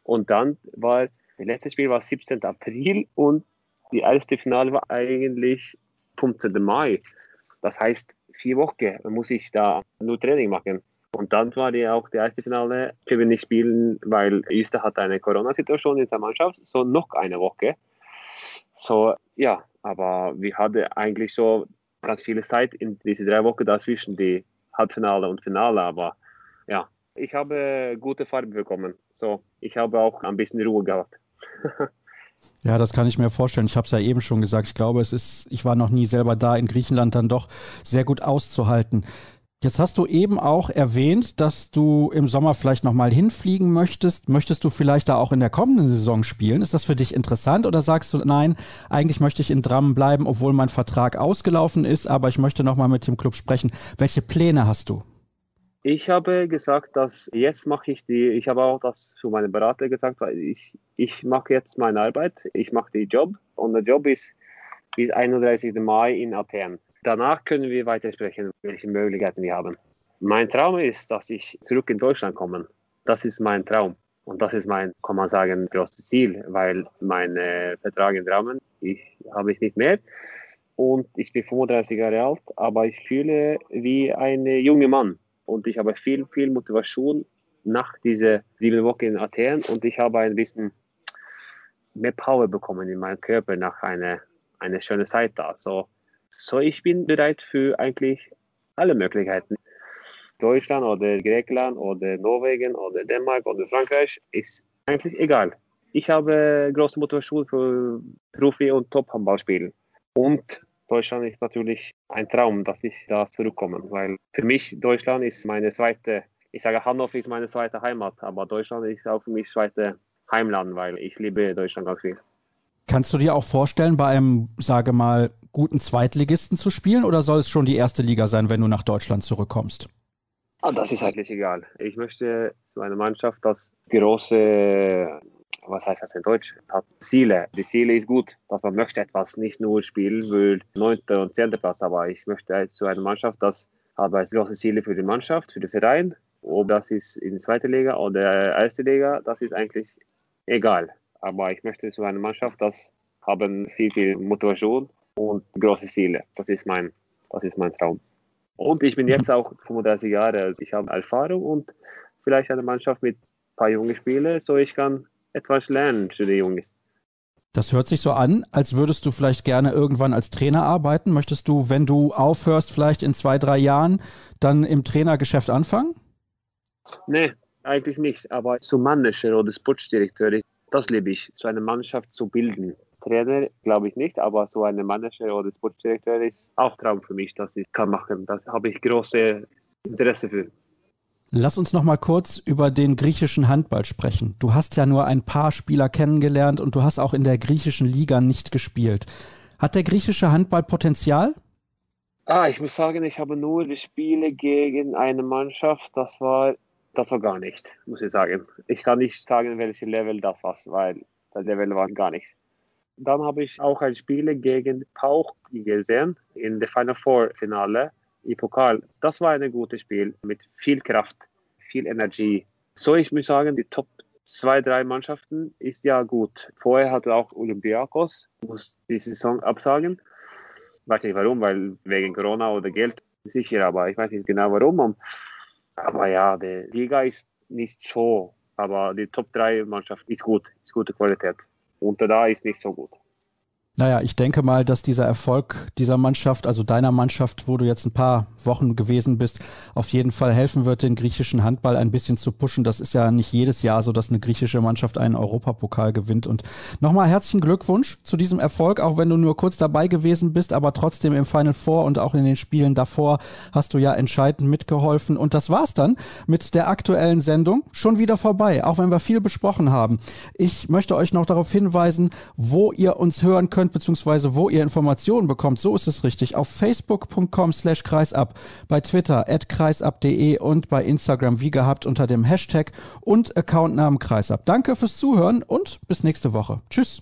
Und dann war das letzte Spiel war 17. April und die erste Finale war eigentlich 15. Mai. Das heißt, vier Wochen muss ich da nur Training machen. Und dann war die auch die erste Finale, können wir nicht spielen, weil Öster hat eine Corona-Situation in seiner Mannschaft, so noch eine Woche. So, ja, aber wir hatten eigentlich so ganz viel Zeit in diese drei Wochen dazwischen, die Halbfinale und Finale. Aber ja, ich habe gute Farbe bekommen. So, ich habe auch ein bisschen Ruhe gehabt. *laughs* Ja, das kann ich mir vorstellen. Ich habe es ja eben schon gesagt. Ich glaube, es ist, ich war noch nie selber da in Griechenland dann doch sehr gut auszuhalten. Jetzt hast du eben auch erwähnt, dass du im Sommer vielleicht nochmal hinfliegen möchtest. Möchtest du vielleicht da auch in der kommenden Saison spielen? Ist das für dich interessant oder sagst du, nein, eigentlich möchte ich in Drammen bleiben, obwohl mein Vertrag ausgelaufen ist, aber ich möchte nochmal mit dem Club sprechen. Welche Pläne hast du? Ich habe gesagt, dass jetzt mache ich die, ich habe auch das zu meinem Berater gesagt, weil ich, ich mache jetzt meine Arbeit, ich mache den Job und der Job ist bis 31. Mai in Athen. Danach können wir weitersprechen, welche Möglichkeiten wir haben. Mein Traum ist, dass ich zurück in Deutschland komme. Das ist mein Traum. Und das ist mein, kann man sagen, großes Ziel, weil mein äh, Vertrag in Dramen ich, habe ich nicht mehr. Und ich bin 35 Jahre alt, aber ich fühle wie ein junger Mann. Und ich habe viel, viel Motivation nach dieser sieben Wochen in Athen. Und ich habe ein bisschen mehr Power bekommen in meinem Körper nach einer, einer schönen Zeit da. So, so, ich bin bereit für eigentlich alle Möglichkeiten. Deutschland oder Griechenland oder Norwegen oder Dänemark oder Frankreich ist eigentlich egal. Ich habe große Motivation für Profi- und Top-Handballspielen. Und Deutschland ist natürlich ein Traum, dass ich da zurückkomme, weil für mich Deutschland ist meine zweite, ich sage Hannover ist meine zweite Heimat, aber Deutschland ist auch für mich zweite Heimland, weil ich liebe Deutschland ganz viel. Kannst du dir auch vorstellen, bei einem, sage mal, guten Zweitligisten zu spielen oder soll es schon die erste Liga sein, wenn du nach Deutschland zurückkommst? Ah, das ist eigentlich egal. Ich möchte zu einer Mannschaft, das große, was heißt das in Deutsch, hat Ziele. Die Ziele ist gut, dass man möchte etwas, nicht nur spielen will, 9. und 10. Platz, aber ich möchte zu einer Mannschaft, das hat große Ziele für die Mannschaft, für den Verein. Ob das ist in der zweiten Liga oder erste Liga, das ist eigentlich egal. Aber ich möchte zu einer Mannschaft, das haben viel, viel Motivation und große Ziele. Das ist mein, das ist mein Traum. Und ich bin jetzt auch 35 Jahre, also ich habe Erfahrung und vielleicht eine Mannschaft mit ein paar jungen Spielern, so ich kann etwas lernen für die Jungen. Das hört sich so an, als würdest du vielleicht gerne irgendwann als Trainer arbeiten. Möchtest du, wenn du aufhörst, vielleicht in zwei, drei Jahren dann im Trainergeschäft anfangen? Nee, eigentlich nicht. Aber zum Manager oder Sportdirektor, das liebe ich, so eine Mannschaft zu bilden. Trainer glaube ich nicht, aber so eine Manager oder Sportdirektor ist auch Traum für mich, dass ich kann machen. Das habe ich große Interesse für. Lass uns noch mal kurz über den griechischen Handball sprechen. Du hast ja nur ein paar Spieler kennengelernt und du hast auch in der griechischen Liga nicht gespielt. Hat der griechische Handball Potenzial? Ah, ich muss sagen, ich habe nur die Spiele gegen eine Mannschaft, das war das war gar nicht, muss ich sagen. Ich kann nicht sagen, welches Level das war, weil das Level war gar nichts. Dann habe ich auch ein Spiel gegen Pauch gesehen in der Final Four Finale im Pokal. Das war ein gutes Spiel mit viel Kraft, viel Energie. So, ich muss sagen, die Top zwei, drei Mannschaften ist ja gut. Vorher hatte auch Olympiakos, muss die Saison absagen. Weiß nicht warum, weil wegen Corona oder Geld sicher, aber ich weiß nicht genau warum. Aber ja, die Liga ist nicht so, aber die Top 3 Mannschaft ist gut, ist gute Qualität. Unter da ist nicht so gut. Naja, ich denke mal, dass dieser Erfolg dieser Mannschaft, also deiner Mannschaft, wo du jetzt ein paar Wochen gewesen bist, auf jeden Fall helfen wird, den griechischen Handball ein bisschen zu pushen. Das ist ja nicht jedes Jahr so, dass eine griechische Mannschaft einen Europapokal gewinnt. Und nochmal herzlichen Glückwunsch zu diesem Erfolg, auch wenn du nur kurz dabei gewesen bist, aber trotzdem im Final Four und auch in den Spielen davor hast du ja entscheidend mitgeholfen. Und das war's dann mit der aktuellen Sendung. Schon wieder vorbei, auch wenn wir viel besprochen haben. Ich möchte euch noch darauf hinweisen, wo ihr uns hören könnt könnt, beziehungsweise wo ihr Informationen bekommt, so ist es richtig, auf facebook.com slash kreisab, bei Twitter at kreisab.de und bei Instagram wie gehabt unter dem Hashtag und Accountnamen kreisab. Danke fürs Zuhören und bis nächste Woche. Tschüss.